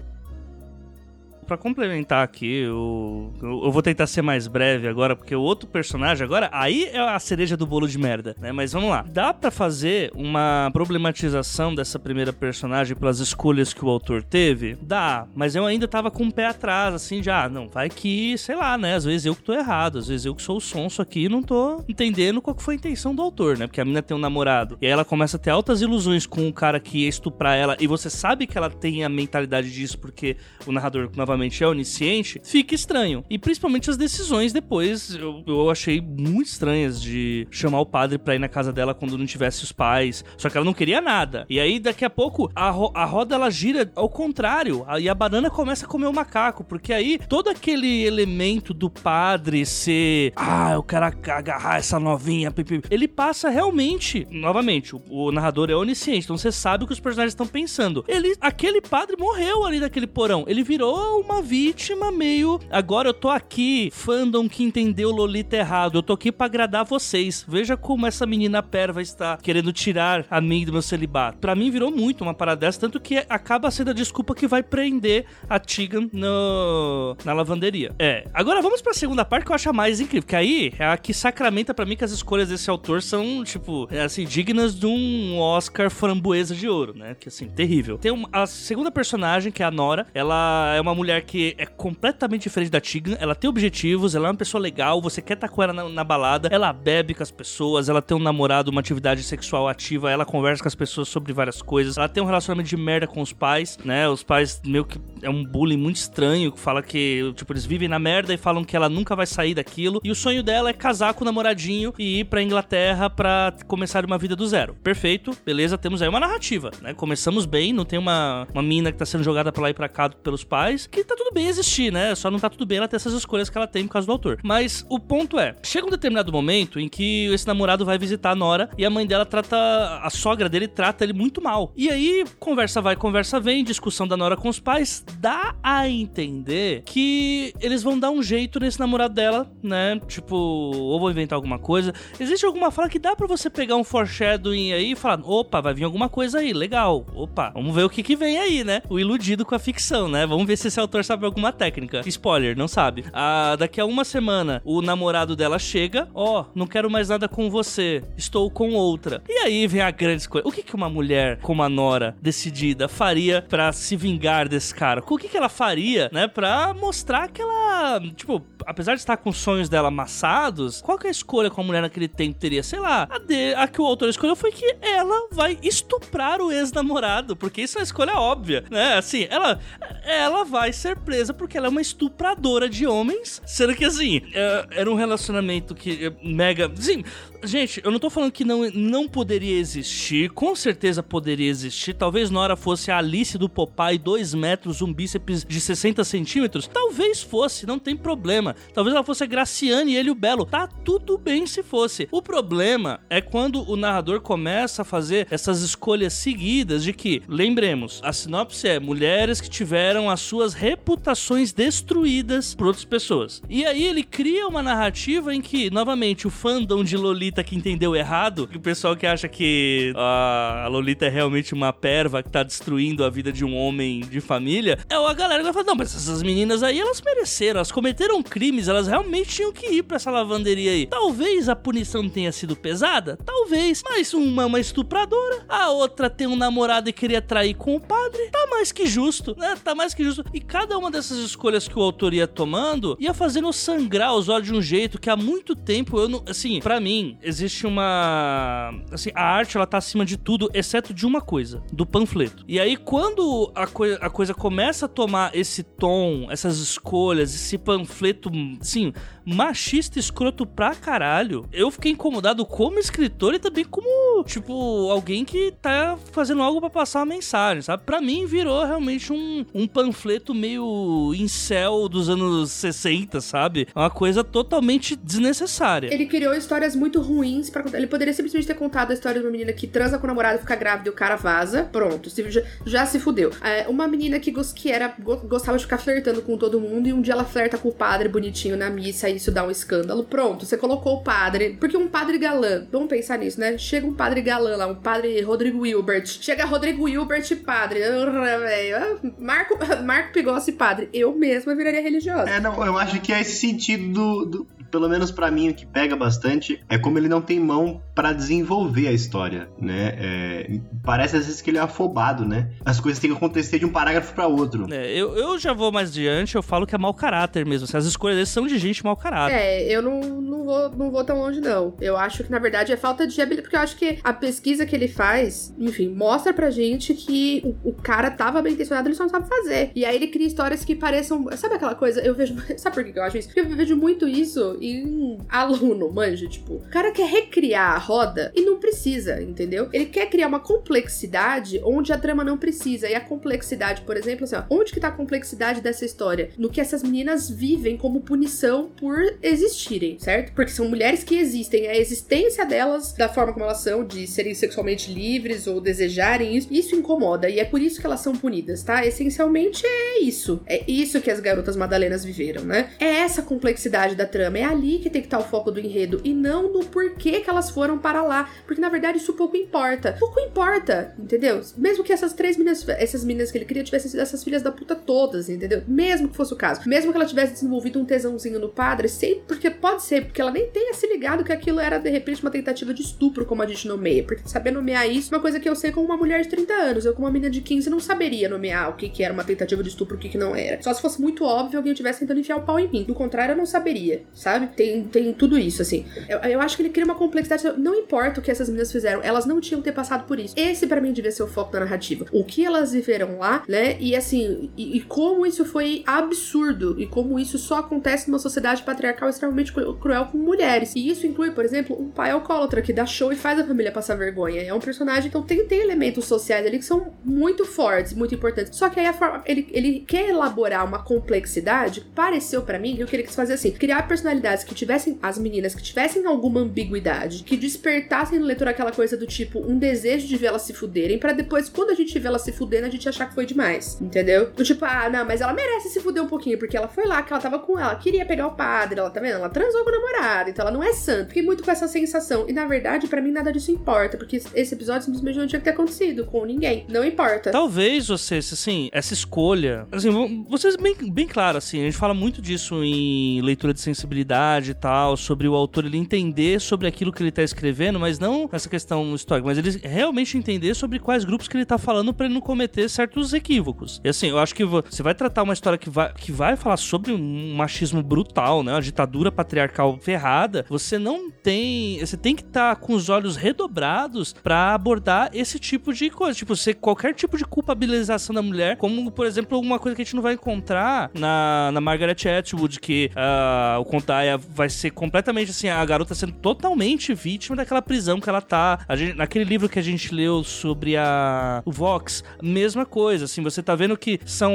para complementar aqui, eu, eu, vou tentar ser mais breve agora, porque o outro personagem agora, aí é a cereja do bolo de merda, né? Mas vamos lá. Dá para fazer uma problematização dessa primeira personagem pelas escolhas que o autor teve? Dá, mas eu ainda tava com o pé atrás, assim, já, ah, não, vai que, sei lá, né? Às vezes eu que tô errado, às vezes eu que sou o sonso aqui e não tô entendendo qual que foi a intenção do autor, né? Porque a menina tem um namorado, e aí ela começa a ter altas ilusões com o cara que ia estuprar ela, e você sabe que ela tem a mentalidade disso, porque o narrador, novamente, novamente é onisciente, fica estranho. E principalmente as decisões depois eu, eu achei muito estranhas de chamar o padre pra ir na casa dela quando não tivesse os pais. Só que ela não queria nada. E aí daqui a pouco a, ro a roda ela gira ao contrário. E a banana começa a comer o macaco. Porque aí todo aquele elemento do padre ser. Ah, eu quero agarrar essa novinha. Ele passa realmente. Novamente, o, o narrador é onisciente. Então você sabe o que os personagens estão pensando. Ele, aquele padre morreu ali naquele porão. Ele virou uma vítima meio. Agora eu tô aqui, fandom que entendeu Lolita errado. Eu tô aqui para agradar vocês. Veja como essa menina perva está querendo tirar a mim do meu celibato. Para mim virou muito uma parada dessa, tanto que acaba sendo a desculpa que vai prender a Tegan no, na lavanderia. É. Agora vamos para a segunda parte que eu acho a mais incrível, que aí é a que sacramenta para mim que as escolhas desse autor são, tipo, é, assim, dignas de um Oscar framboesa de ouro, né? Que assim, terrível. Tem uma, a segunda personagem, que é a Nora, ela é uma mulher mulher que é completamente diferente da Tigan. Ela tem objetivos, ela é uma pessoa legal, você quer estar com ela na, na, balada. Ela bebe com as pessoas, ela tem um namorado, uma atividade sexual ativa, ela conversa com as pessoas sobre várias coisas. Ela tem um relacionamento de merda com os pais, né? Os pais meio que é um bullying muito estranho, que fala que, tipo, eles vivem na merda e falam que ela nunca vai sair daquilo. E o sonho dela é casar com o namoradinho e ir pra Inglaterra pra começar uma vida do zero. Perfeito, beleza, temos aí uma narrativa, né? Começamos bem, não tem uma, uma mina que tá sendo jogada pra lá e pra cá pelos pais, que tá tudo bem existir, né? Só não tá tudo bem ela ter essas escolhas que ela tem por causa do autor. Mas o ponto é, chega um determinado momento em que esse namorado vai visitar a Nora e a mãe dela trata, a sogra dele trata ele muito mal. E aí, conversa vai, conversa vem, discussão da Nora com os pais, dá a entender que eles vão dar um jeito nesse namorado dela, né? Tipo, ou vão inventar alguma coisa. Existe alguma fala que dá para você pegar um foreshadowing aí e falar, opa, vai vir alguma coisa aí, legal. Opa, vamos ver o que que vem aí, né? O iludido com a ficção, né? Vamos ver se esse autor sabe alguma técnica. Spoiler, não sabe. Ah, daqui a uma semana, o namorado dela chega, ó, oh, não quero mais nada com você, estou com outra. E aí vem a grande escolha. O que, que uma mulher como a Nora, decidida, faria para se vingar desse cara? O que, que ela faria, né, pra mostrar que ela, tipo, apesar de estar com os sonhos dela amassados, qual que é a escolha com a mulher naquele tempo teria? Sei lá, a, de, a que o autor escolheu foi que ela vai estuprar o ex-namorado, porque isso é uma escolha óbvia, né? Assim, ela, ela vai ser presa porque ela é uma estupradora de homens, sendo que assim, é, era um relacionamento que é mega. Assim, Gente, eu não tô falando que não, não poderia existir, com certeza poderia existir. Talvez Nora fosse a Alice do Popeye, 2 metros, um bíceps de 60 centímetros. Talvez fosse, não tem problema. Talvez ela fosse a Graciane e ele o Belo. Tá tudo bem se fosse. O problema é quando o narrador começa a fazer essas escolhas seguidas de que, lembremos, a sinopse é mulheres que tiveram as suas reputações destruídas por outras pessoas. E aí ele cria uma narrativa em que, novamente, o fandom de Lolita Lolita que entendeu errado, o pessoal que acha que a Lolita é realmente uma perva que tá destruindo a vida de um homem de família, é a galera que vai falar, não, mas essas meninas aí, elas mereceram, elas cometeram crimes, elas realmente tinham que ir pra essa lavanderia aí. Talvez a punição tenha sido pesada, talvez, mas uma é uma estupradora, a outra tem um namorado e queria trair com o padre, tá mais que justo, né? Tá mais que justo. E cada uma dessas escolhas que o autor ia tomando, ia fazendo sangrar os olhos de um jeito que há muito tempo eu não, assim, para mim, existe uma. Assim, a arte ela tá acima de tudo, exceto de uma coisa: do panfleto. E aí, quando a, coi a coisa começa a tomar esse tom, essas escolhas, esse panfleto, assim, machista escroto pra caralho, eu fiquei incomodado como escritor e também como, tipo, alguém que tá fazendo algo para passar uma mensagem, sabe? Pra mim, virou realmente um, um panfleto meio incel dos anos 60, sabe? Uma coisa totalmente desnecessária. Ele criou histórias muito ruins para. Ele poderia simplesmente ter contado a história de uma menina que transa com o namorado, fica grávida e o cara vaza. Pronto, já, já se fudeu. É, uma menina que, que era, gostava de ficar flertando com todo mundo e um dia ela flerta com o padre bonitinho na missa e isso dá um escândalo. Pronto, você colocou o padre. Porque um padre galã, vamos pensar nisso, né? Chega um padre galã lá, um padre Rodrigo Wilbert. Chega Rodrigo Wilbert padre. Ah, Marco, [LAUGHS] Marco Pigossi padre. Eu mesma viraria religiosa. É, não, eu acho que é esse sentido do, do pelo menos para mim, o que pega bastante é como ele não tem mão para desenvolver a história, né? É, parece às vezes que ele é afobado, né? As coisas têm que acontecer de um parágrafo para outro. É, eu, eu já vou mais adiante, eu falo que é mau caráter mesmo. Assim, as escolhas são de gente mau caráter. É, eu não, não, vou, não vou tão longe, não. Eu acho que, na verdade, é falta de habilidade, porque eu acho que a pesquisa que ele faz, enfim, mostra pra gente que o, o cara tava bem intencionado, ele só não sabe fazer. E aí ele cria histórias que pareçam. Sabe aquela coisa? Eu vejo. [LAUGHS] Sabe por que eu acho isso? Porque eu vejo muito isso em aluno, manja. Tipo, o cara quer recriar a roda e não precisa, entendeu? Ele quer criar uma complexidade onde a trama não precisa. E a complexidade, por exemplo, assim, ó, onde que tá a complexidade dessa história? No que essas meninas vivem como punição por existirem, certo? Porque são mulheres que existem, a existência delas, da forma como elas são, de serem sexualmente livres ou desejarem isso, isso incomoda. E é por isso que elas são punidas, tá? Essencialmente é isso. É isso que as garotas madalenas viveram, né? É essa complexidade da trama. É ali que tem que estar o foco do enredo e não no porquê que elas foram para lá. Porque na verdade isso pouco importa. Pouco importa, entendeu? Mesmo que essas três meninas, essas meninas que ele queria tivessem sido essas filhas da puta todas, entendeu? Mesmo que fosse o caso. Mesmo que ela tivesse desenvolvido um tesãozinho no padre, sei, porque pode ser, porque ela nem tenha se ligado que aquilo era de repente uma tentativa de estupro, como a gente nomeia. Porque saber nomear isso é uma coisa que eu sei como uma mulher de 30 anos. Eu, como uma menina de 15, não saberia nomear o que, que era uma tentativa de estupro o que, que não era. Só se fosse muito óbvio alguém tivesse tentando enfiar o pau em mim. Do contrário, eu não saberia, sabe? Tem tem, tudo isso, assim. Eu, eu, acho que ele cria uma complexidade. Não importa o que essas meninas fizeram, elas não tinham ter passado por isso. Esse, para mim, devia ser o foco da narrativa. O que elas viveram lá, né? E assim, e, e, como isso foi absurdo. E como isso só acontece numa sociedade patriarcal extremamente cruel com mulheres. E isso inclui, por exemplo, um pai alcoólatra que dá show e faz a família passar vergonha. É um personagem, então tem, tem elementos sociais ali que são muito fortes, muito importantes. Só que aí a forma. Ele, ele quer elaborar uma complexidade, pareceu para mim que o que ele quis fazer assim, criar personalidade personalidades que tivessem, as meninas que tivessem alguma ambiguidade, que despertassem no leitor aquela coisa do tipo, um desejo de vê-las se fuderem, para depois, quando a gente vê elas se fudendo, a gente achar que foi demais. Entendeu? Do tipo, ah, não, mas ela merece se fuder um pouquinho, porque ela foi lá, que ela tava com ela, queria pegar o ela tá vendo? Ela transou com o namorado, então ela não é santa. Fiquei muito com essa sensação. E na verdade, para mim, nada disso importa, porque esse episódio simplesmente não tinha que ter acontecido com ninguém. Não importa. Talvez você, assim, essa escolha. Assim, vocês bem, bem claro, assim, a gente fala muito disso em leitura de sensibilidade e tal, sobre o autor ele entender sobre aquilo que ele tá escrevendo, mas não essa questão histórica, mas ele realmente entender sobre quais grupos que ele tá falando para ele não cometer certos equívocos. E assim, eu acho que você vai tratar uma história que vai, que vai falar sobre um machismo brutal, né? Uma ditadura patriarcal ferrada. Você não tem. Você tem que estar tá com os olhos redobrados para abordar esse tipo de coisa. Tipo, você, qualquer tipo de culpabilização da mulher, como, por exemplo, uma coisa que a gente não vai encontrar na, na Margaret Atwood, que uh, o Contaia vai ser completamente assim, a garota sendo totalmente vítima daquela prisão que ela tá. Gente, naquele livro que a gente leu sobre a o Vox, mesma coisa, assim, você tá vendo que são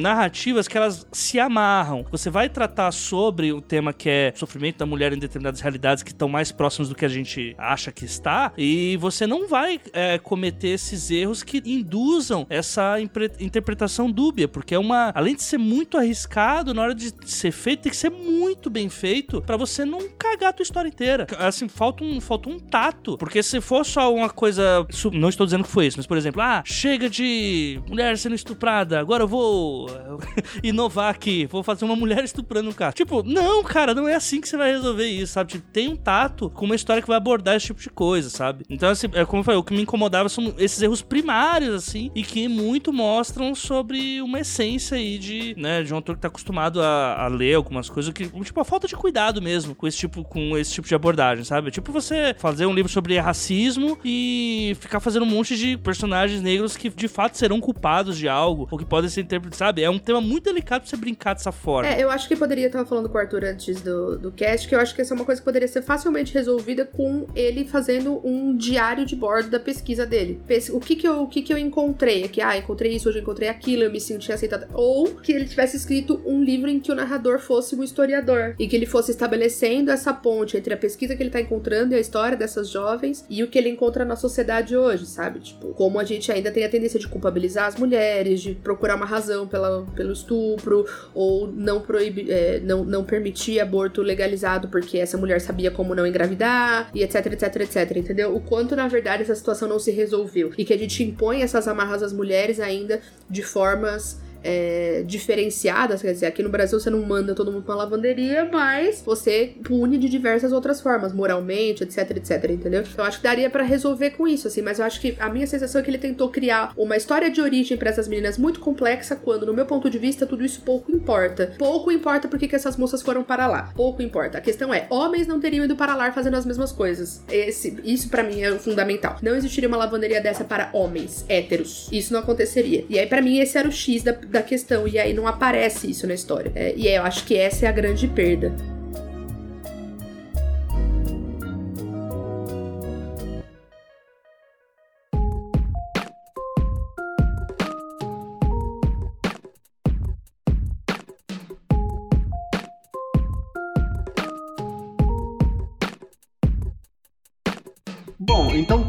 narrativas que elas se amarram. Você vai tratar sobre o tema que é sofrimento da mulher em determinadas realidades que estão mais próximos do que a gente acha que está, e você não vai é, cometer esses erros que induzam essa interpretação dúbia, porque é uma, além de ser muito arriscado na hora de ser feito, tem que ser muito bem feito para você não cagar a tua história inteira. Assim, falta um, falta um tato, porque se for só uma coisa, não estou dizendo que foi isso, mas por exemplo, ah, chega de mulher sendo estuprada, agora eu vou [LAUGHS] inovar aqui, vou fazer uma mulher estuprando um cara. Tipo, não, cara, não é assim que você vai resolver isso, sabe? Tipo, tem um tato com uma história que vai abordar esse tipo de coisa, sabe? Então, assim, é como eu falei, o que me incomodava são esses erros primários, assim, e que muito mostram sobre uma essência aí de, né, de um autor que tá acostumado a, a ler algumas coisas que, tipo, a falta de cuidado mesmo com esse tipo, com esse tipo de abordagem, sabe? Tipo você fazer um livro sobre racismo e ficar fazendo um monte de personagens negros que de fato serão culpados de algo, ou que podem ser interpretados, sabe? É um tema muito delicado pra você brincar dessa forma. É, eu acho que poderia, estar falando com o Arthur antes do, do cast, que eu acho que essa é uma coisa que poderia ser facilmente resolvida com ele fazendo um diário de bordo da pesquisa dele. O que que eu, o que que eu encontrei aqui? Ah, encontrei isso, hoje encontrei aquilo, eu me senti aceitada. Ou que ele tivesse escrito um livro em que o narrador fosse um historiador e que ele fosse estabelecendo essa ponte entre a pesquisa que ele tá encontrando e a história dessas jovens e o que ele encontra na sociedade hoje, sabe? Tipo, como a gente ainda tem a tendência de culpabilizar as mulheres, de procurar uma razão pela, pelo estupro, ou não proibir, é, não, não permitir aborto legalizado porque essa mulher sabia como não engravidar, e etc, etc, etc, entendeu? O quanto, na verdade, essa situação não se resolveu. E que a gente impõe essas amarras às mulheres ainda de formas é, diferenciadas, quer dizer, aqui no Brasil você não manda todo mundo pra lavanderia, mas você pune de diversas outras formas, moralmente, etc, etc, entendeu? Então acho que daria para resolver com isso, assim, mas eu acho que a minha sensação é que ele tentou criar uma história de origem para essas meninas muito complexa, quando, no meu ponto de vista, tudo isso pouco importa. Pouco importa porque que essas moças foram para lá. Pouco importa. A questão é, homens não teriam ido para lá fazendo as mesmas coisas. Esse, isso para mim é fundamental. Não existiria uma lavanderia dessa para homens héteros. Isso não aconteceria. E aí, para mim, esse era o X da, da questão. E aí não aparece isso na história. É, e eu acho que essa é a grande perda.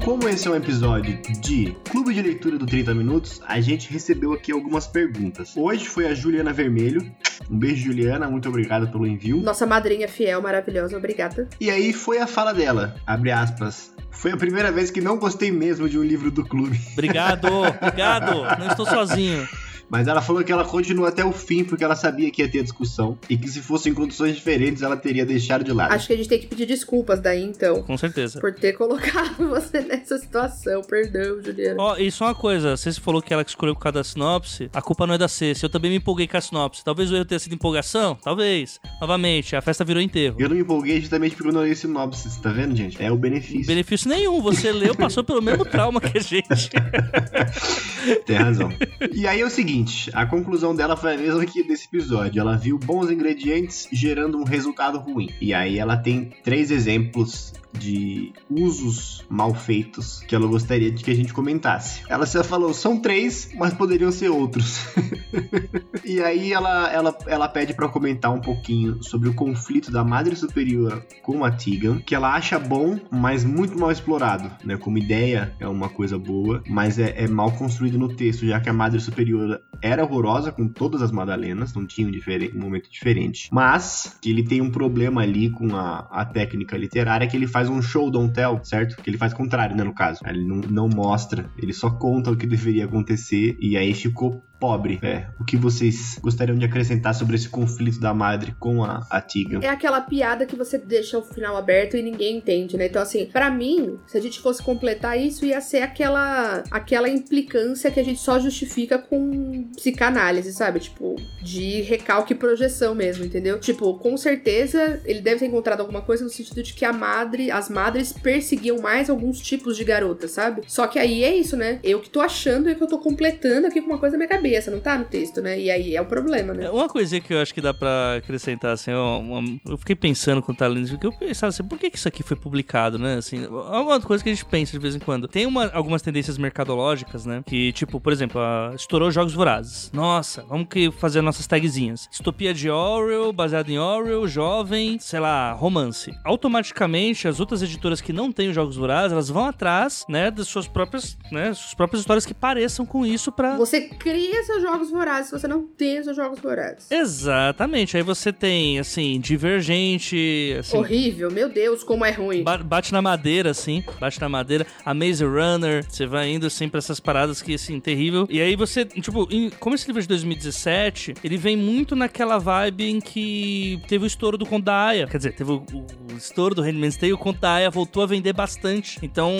Como esse é um episódio de Clube de Leitura do 30 Minutos, a gente recebeu aqui algumas perguntas. Hoje foi a Juliana Vermelho. Um beijo, Juliana, muito obrigado pelo envio. Nossa madrinha fiel, maravilhosa, obrigada. E aí foi a fala dela, abre aspas. Foi a primeira vez que não gostei mesmo de um livro do clube. Obrigado, obrigado. Não estou sozinho. Mas ela falou que ela continua até o fim porque ela sabia que ia ter discussão e que se fossem condições diferentes ela teria deixado de lado. Acho que a gente tem que pedir desculpas daí então. Com certeza. Por ter colocado [LAUGHS] você nessa situação. Perdão, Juliana. Ó, oh, e só uma coisa, você falou que ela escolheu por causa da sinopse, a culpa não é da Ceci. Eu também me empolguei com a sinopse. Talvez o erro tenha sido empolgação? Talvez. Novamente, a festa virou enterro. Eu não me empolguei justamente porque eu não li sinopse, tá vendo, gente? É o benefício. Benefício nenhum. Você leu, passou pelo mesmo trauma que a gente. [LAUGHS] Tem razão. E aí é o seguinte, seguinte, a conclusão dela foi a mesma que desse episódio. Ela viu bons ingredientes gerando um resultado ruim. E aí ela tem três exemplos de usos mal feitos que ela gostaria de que a gente comentasse. Ela só falou, são três, mas poderiam ser outros. [LAUGHS] e aí ela, ela, ela pede para comentar um pouquinho sobre o conflito da Madre Superior com a Tegan, que ela acha bom, mas muito mal explorado, né? Como ideia é uma coisa boa, mas é, é mal construído no texto, já que a Madre Superior era horrorosa com todas as Madalenas, não tinha um, um momento diferente, mas que ele tem um problema ali com a, a técnica literária que ele faz faz um show don't tell, certo? Que ele faz o contrário, né, no caso. Ele não, não mostra, ele só conta o que deveria acontecer e aí ficou pobre. É, o que vocês gostariam de acrescentar sobre esse conflito da madre com a, a Tiga? É aquela piada que você deixa o final aberto e ninguém entende, né? Então, assim, para mim, se a gente fosse completar isso, ia ser aquela, aquela implicância que a gente só justifica com psicanálise, sabe? Tipo, de recalque e projeção mesmo, entendeu? Tipo, com certeza ele deve ter encontrado alguma coisa no sentido de que a madre, as madres perseguiam mais alguns tipos de garotas, sabe? Só que aí é isso, né? Eu que tô achando e que eu tô completando aqui com uma coisa na minha cabeça cabeça, não tá no texto, né? E aí é o problema, né? Uma coisinha que eu acho que dá pra acrescentar, assim, uma, eu fiquei pensando tá lendo isso, porque eu pensava assim, por que, que isso aqui foi publicado, né? Assim, é uma coisa que a gente pensa de vez em quando. Tem uma, algumas tendências mercadológicas, né? Que, tipo, por exemplo, a, estourou Jogos Vorazes. Nossa, vamos que fazer nossas tagzinhas. Distopia de Orwell, baseado em Orwell, jovem, sei lá, romance. Automaticamente, as outras editoras que não têm os Jogos Vorazes, elas vão atrás, né, das suas próprias, né, suas próprias histórias que pareçam com isso pra... Você cria seus jogos vorazes se você não tem seus jogos vorazes. Exatamente. Aí você tem, assim, Divergente. Assim, Horrível, meu Deus, como é ruim. Ba bate na madeira, assim. Bate na madeira. A Maze Runner. Você vai indo, assim, pra essas paradas que, assim, terrível. E aí você, tipo, em, como esse livro é de 2017, ele vem muito naquela vibe em que teve o estouro do Conto da Aya. Quer dizer, teve o, o estouro do Handmaid's Tale, o Conto da Aya voltou a vender bastante. Então,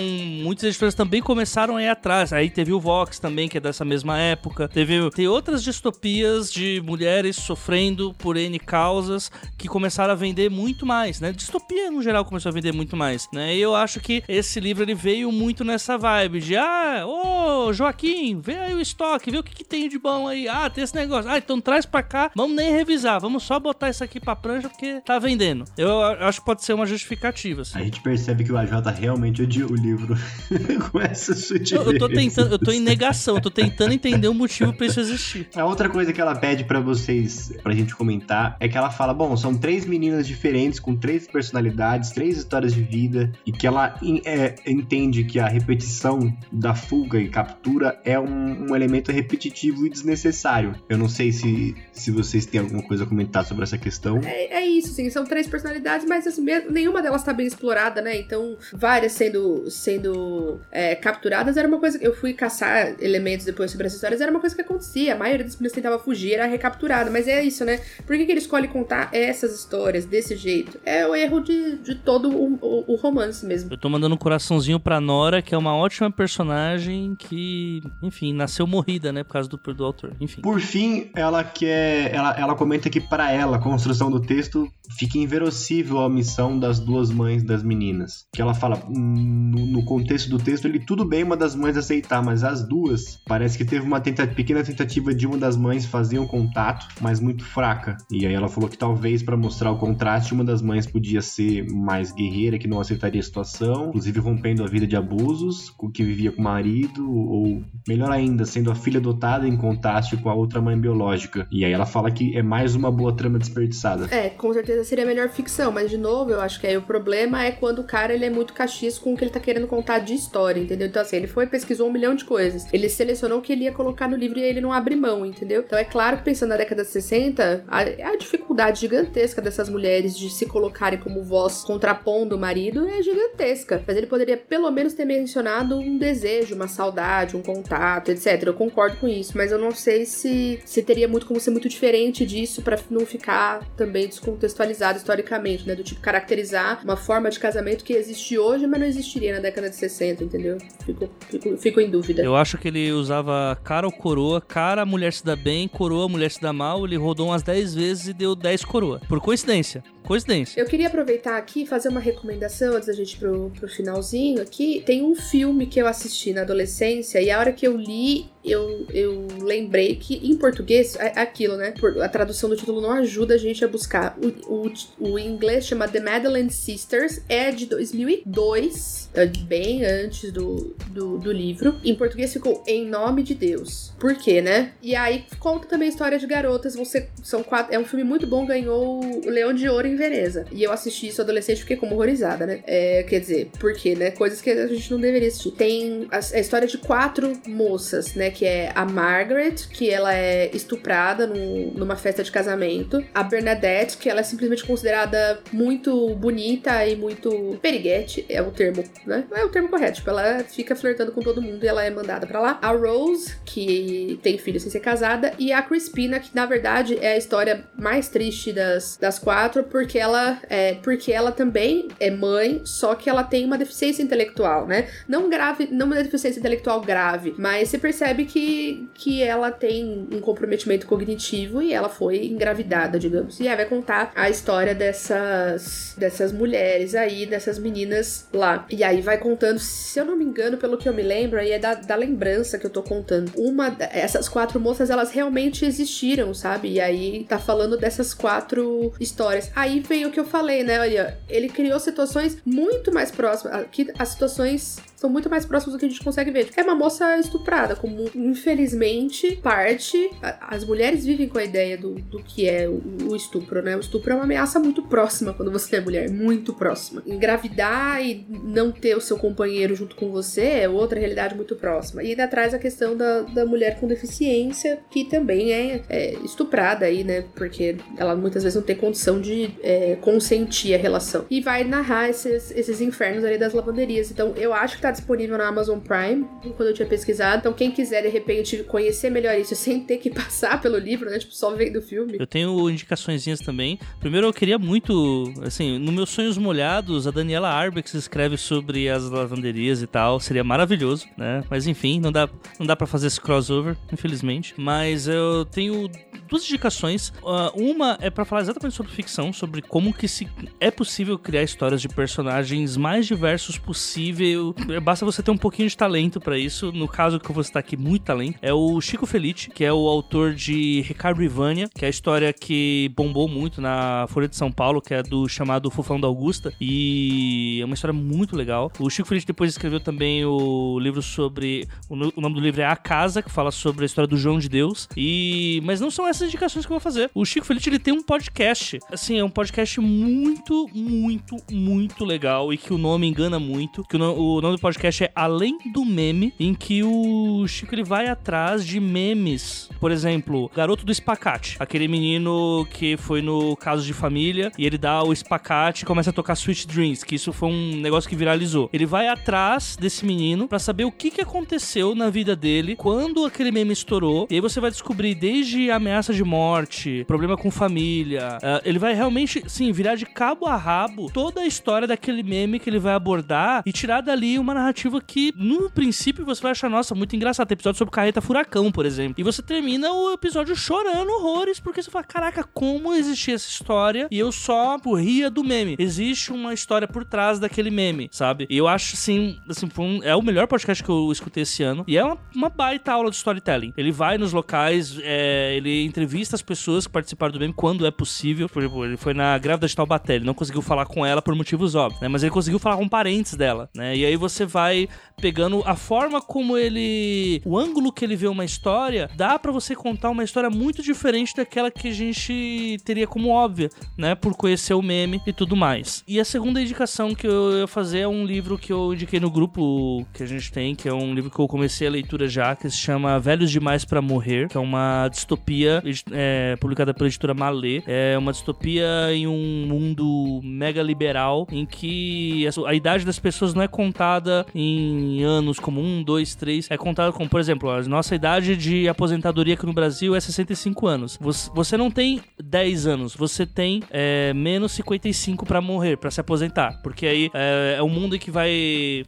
muitas editoras também começaram a ir atrás. Aí teve o Vox também, que é dessa mesma época. Teve Teve, tem outras distopias de mulheres sofrendo por N causas que começaram a vender muito mais, né? Distopia no geral começou a vender muito mais, né? E eu acho que esse livro ele veio muito nessa vibe de ah, ô Joaquim, vê aí o estoque, vê o que, que tem de bom aí. Ah, tem esse negócio. Ah, então traz pra cá, vamos nem revisar, vamos só botar isso aqui pra prancha porque tá vendendo. Eu acho que pode ser uma justificativa. Assim. A gente percebe que o AJ realmente odiou o livro [LAUGHS] com essa sutileza. Eu, eu tô tentando, eu tô em negação, eu tô tentando entender o motivo pra isso existir. A outra coisa que ela pede para vocês, pra gente comentar, é que ela fala: bom, são três meninas diferentes, com três personalidades, três histórias de vida, e que ela é, entende que a repetição da fuga e captura é um, um, elemento repetitivo e desnecessário. Eu não sei se, se vocês têm alguma coisa a comentar sobre essa questão. É, é isso, sim, são três personalidades, mas assim, nenhuma delas tá bem explorada, né? Então, várias sendo, sendo é, capturadas era uma coisa que eu fui caçar elementos depois sobre essas histórias, era uma coisa que acontecia. A maioria das meninas tentava fugir, era recapturada. Mas é isso, né? Por que, que ele escolhe contar essas histórias desse jeito? É o erro de, de todo o, o, o romance mesmo. Eu tô mandando um coraçãozinho pra Nora, que é uma ótima personagem que, enfim, nasceu morrida, né? Por causa do, do autor. Enfim. Por fim, ela quer. Ela, ela comenta que para ela, a construção do texto fica inverossível a missão das duas mães das meninas. Que ela fala, no, no contexto do texto, ele tudo bem uma das mães aceitar, mas as duas, parece que teve uma tenta, pequena tentativa de uma das mães fazer um contato, mas muito fraca. E aí ela falou que talvez para mostrar o contraste, uma das mães podia ser mais guerreira, que não aceitaria a situação, inclusive rompendo a vida de abusos, com que vivia com o marido, ou melhor ainda, sendo a filha adotada em contraste com a outra mãe biológica. E aí ela fala que é mais uma boa trama desperdiçada. É, com certeza seria melhor ficção, mas de novo, eu acho que aí o problema é quando o cara ele é muito caxias com o que ele tá querendo contar de história, entendeu? Então, assim, ele foi pesquisou um milhão de coisas. Ele selecionou o que ele ia colocar no livro ele não abre mão, entendeu? Então é claro que pensando na década de 60, a, a dificuldade gigantesca dessas mulheres de se colocarem como voz contrapondo o marido é gigantesca. Mas ele poderia pelo menos ter mencionado um desejo, uma saudade, um contato, etc. Eu concordo com isso, mas eu não sei se, se teria muito como ser muito diferente disso para não ficar também descontextualizado historicamente, né? Do tipo, cara caracterizar uma forma de casamento que existe hoje, mas não existiria na década de 60, entendeu? Fico, fico, fico em dúvida. Eu acho que ele usava cara ou coroa, cara a mulher se dá bem, coroa a mulher se dá mal, ele rodou umas 10 vezes e deu 10 coroa. Por coincidência. Coincidência. Eu queria aproveitar aqui e fazer uma recomendação antes da gente pro, pro finalzinho aqui. Tem um filme que eu assisti na adolescência e a hora que eu li, eu, eu lembrei que em português, é aquilo, né? A tradução do título não ajuda a gente a buscar. O, o, o inglês chama The Madeline Sisters, é de 2002, é bem antes do, do, do livro. Em português ficou Em Nome de Deus. Por né? E aí conta também a história de garotas. Você, são quatro, é um filme muito bom, ganhou o Leão de Ouro em Veneza. E eu assisti isso adolescente fiquei como horrorizada, né? É, quer dizer, por quê, né? Coisas que a gente não deveria assistir. Tem a, a, história de quatro moças, né? Que é a Margaret, que ela é estuprada no, numa festa de casamento. A Bernadette, que ela é simplesmente considerada muito bonita e muito periguete, é o termo, né? É o termo correto. Tipo, ela fica flertando com todo mundo e ela é mandada para lá. A Rose, que tem filho sem ser casada. E a Crispina, que na verdade é a história mais triste das, das quatro, porque ela é, porque ela também é mãe, só que ela tem uma deficiência intelectual, né? Não grave, não uma deficiência intelectual grave, mas você percebe que, que ela tem um comprometimento cognitivo e ela foi engravidada, digamos. E aí vai contar a história dessas dessas mulheres aí, dessas meninas lá. E aí vai contando, se eu não me engano, pelo que eu me lembro, aí é da, da lembrança que eu tô contando. Uma essas quatro moças, elas realmente existiram, sabe? E aí tá falando dessas quatro histórias. Aí veio o que eu falei, né? Olha, ele criou situações muito mais próximas. Aqui, as situações são muito mais próximos do que a gente consegue ver. É uma moça estuprada, como infelizmente parte. As mulheres vivem com a ideia do, do que é o, o estupro, né? O estupro é uma ameaça muito próxima quando você é mulher, muito próxima. Engravidar e não ter o seu companheiro junto com você é outra realidade muito próxima. E ainda traz a questão da, da mulher com deficiência, que também é, é estuprada aí, né? Porque ela muitas vezes não tem condição de é, consentir a relação. E vai narrar esses, esses infernos ali das lavanderias. Então eu acho que tá disponível na Amazon Prime, quando eu tinha pesquisado. Então, quem quiser, de repente, conhecer melhor isso sem ter que [LAUGHS] passar pelo livro, né? Tipo, só vendo o filme. Eu tenho indicações também. Primeiro, eu queria muito, assim, no meus Sonhos Molhados, a Daniela Arbex escreve sobre as lavanderias e tal. Seria maravilhoso, né? Mas enfim, não dá, não dá para fazer esse crossover, infelizmente. Mas eu tenho duas indicações. Uh, uma é para falar exatamente sobre ficção, sobre como que se é possível criar histórias de personagens mais diversos possível basta você ter um pouquinho de talento para isso. No caso que eu vou citar aqui, muito talento. É o Chico Felice, que é o autor de Ricardo Ivânia, que é a história que bombou muito na Folha de São Paulo, que é do chamado Fofão da Augusta. E é uma história muito legal. O Chico Felice depois escreveu também o livro sobre. O nome do livro é A Casa, que fala sobre a história do João de Deus. E. Mas não são essas indicações que eu vou fazer. O Chico Felice ele tem um podcast. Assim, é um podcast muito, muito, muito legal. E que o nome engana muito. Que o, o nome do podcast podcast é Além do Meme, em que o Chico ele vai atrás de memes. Por exemplo, Garoto do Espacate, aquele menino que foi no caso de família e ele dá o espacate e começa a tocar Sweet Dreams, que isso foi um negócio que viralizou. Ele vai atrás desse menino para saber o que, que aconteceu na vida dele quando aquele meme estourou. E aí você vai descobrir desde ameaça de morte, problema com família. Uh, ele vai realmente, sim, virar de cabo a rabo toda a história daquele meme que ele vai abordar e tirar dali uma narrativa que, no princípio, você vai achar, nossa, muito engraçado. Tem episódio sobre carreta furacão, por exemplo. E você termina o episódio chorando horrores, porque você fala, caraca, como existia essa história? E eu só ria do meme. Existe uma história por trás daquele meme, sabe? E eu acho, assim, assim um, é o melhor podcast que eu escutei esse ano. E é uma, uma baita aula de storytelling. Ele vai nos locais, é, ele entrevista as pessoas que participaram do meme quando é possível. Por exemplo, ele foi na grávida de Taubaté, ele não conseguiu falar com ela por motivos óbvios, né? Mas ele conseguiu falar com parentes dela, né? E aí você vai pegando a forma como ele. o ângulo que ele vê uma história, dá para você contar uma história muito diferente daquela que a gente teria como óbvia, né? Por conhecer o meme e tudo mais. E a segunda indicação que eu ia fazer é um livro que eu indiquei no grupo que a gente tem, que é um livro que eu comecei a leitura já, que se chama Velhos Demais para Morrer, que é uma distopia é, publicada pela editora Malê. É uma distopia em um mundo mega liberal em que a idade das pessoas não é contada em anos como um, dois, três. É contada como, por exemplo, a nossa idade de aposentadoria aqui no Brasil é 65 anos. Você, não tem 10 anos, você tem é, menos 55 para morrer, para se aposentar. Porque aí é, é um mundo que vai.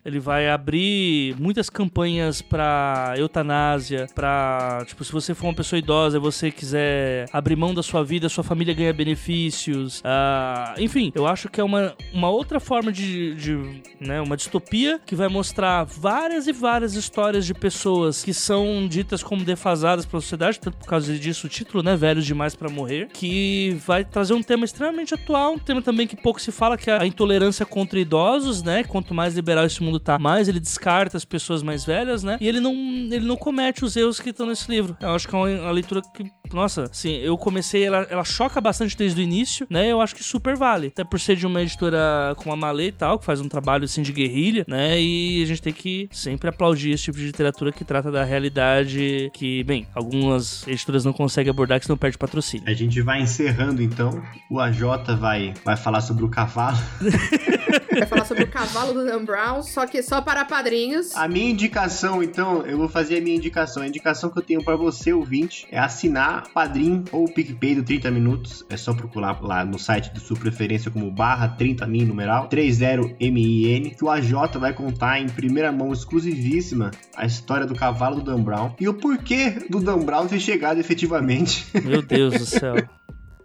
Ele vai abrir muitas campanhas pra eutanásia, pra. Tipo, se você for uma pessoa idosa e você quiser abrir mão da sua vida, sua família ganha benefícios. Ah, enfim, eu acho que é uma, uma outra forma de, de. né, uma distopia que vai mostrar várias e várias histórias de pessoas que são ditas como defasadas pela sociedade, tanto por causa disso o título, né? Velhos demais para morrer, que vai trazer um tema extremamente atual, um tema também que pouco se fala, que é a intolerância contra idosos, né? Quanto mais liberal esse mundo tá, mais ele descarta as pessoas mais velhas, né? E ele não, ele não comete os erros que estão nesse livro. Eu acho que é uma, uma leitura que, nossa, assim, eu comecei, ela, ela choca bastante desde o início, né? Eu acho que super vale. Até por ser de uma editora como a Malê e tal, que faz um trabalho assim de guerrilha, né? E a gente tem que sempre aplaudir esse tipo de literatura que trata da realidade que, bem, algumas editoras não conseguem abordar, que senão perde patrocínio. A gente vai encerrando então. O AJ vai, vai falar sobre o cavalo. [LAUGHS] [LAUGHS] Vai falar sobre o cavalo do Dan Brown, só que só para padrinhos. A minha indicação, então, eu vou fazer a minha indicação. A indicação que eu tenho para você, ouvinte, é assinar Padrim ou PicPay do 30 Minutos. É só procurar lá no site de sua preferência como barra 30min numeral 30min, que o AJ vai contar em primeira mão exclusivíssima a história do cavalo do Dan Brown e o porquê do Dan Brown ter chegado efetivamente Meu Deus do [LAUGHS] céu.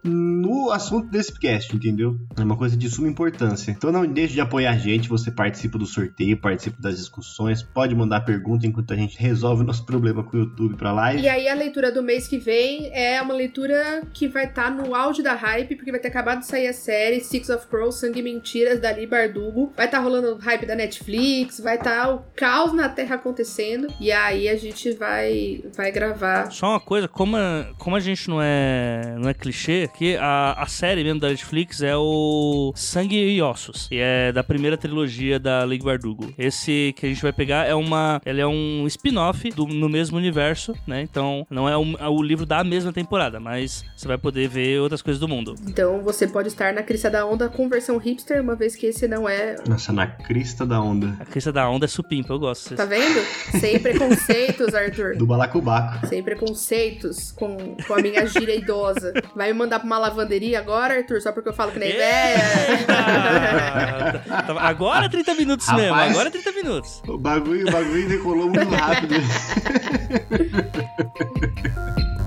No assunto desse podcast, entendeu? É uma coisa de suma importância. Então não deixe de apoiar a gente, você participa do sorteio, participa das discussões, pode mandar pergunta enquanto a gente resolve o nosso problema com o YouTube pra live. E aí a leitura do mês que vem é uma leitura que vai estar no auge da hype, porque vai ter acabado de sair a série Six of Crows, Sangue e Mentiras, da Lee Bardugo. Vai estar rolando o hype da Netflix, vai estar o caos na Terra acontecendo. E aí a gente vai, vai gravar. Só uma coisa, como a, como a gente não é, não é clichê, que a, a série mesmo da Netflix é o Sangue e Ossos. E é da primeira trilogia da League Bardugo. Esse que a gente vai pegar é uma. Ele é um spin-off do- no mesmo universo, né? Então não é o, é o livro da mesma temporada, mas você vai poder ver outras coisas do mundo. Então você pode estar na crista da onda com versão hipster, uma vez que esse não é. Nossa, na crista da onda. A crista da onda é supimpa, eu gosto. Tá vendo? Sem preconceitos, Arthur. [LAUGHS] Do balacobaco. Sem preconceitos com, com a minha gíria idosa. Vai me mandar pra uma lavanderia agora, Arthur? Só porque eu falo que nem velha? Eita! Tá- Agora é 30 minutos Rapaz. mesmo, agora é 30 minutos. O bagulho, o bagulho decolou muito rápido. [LAUGHS]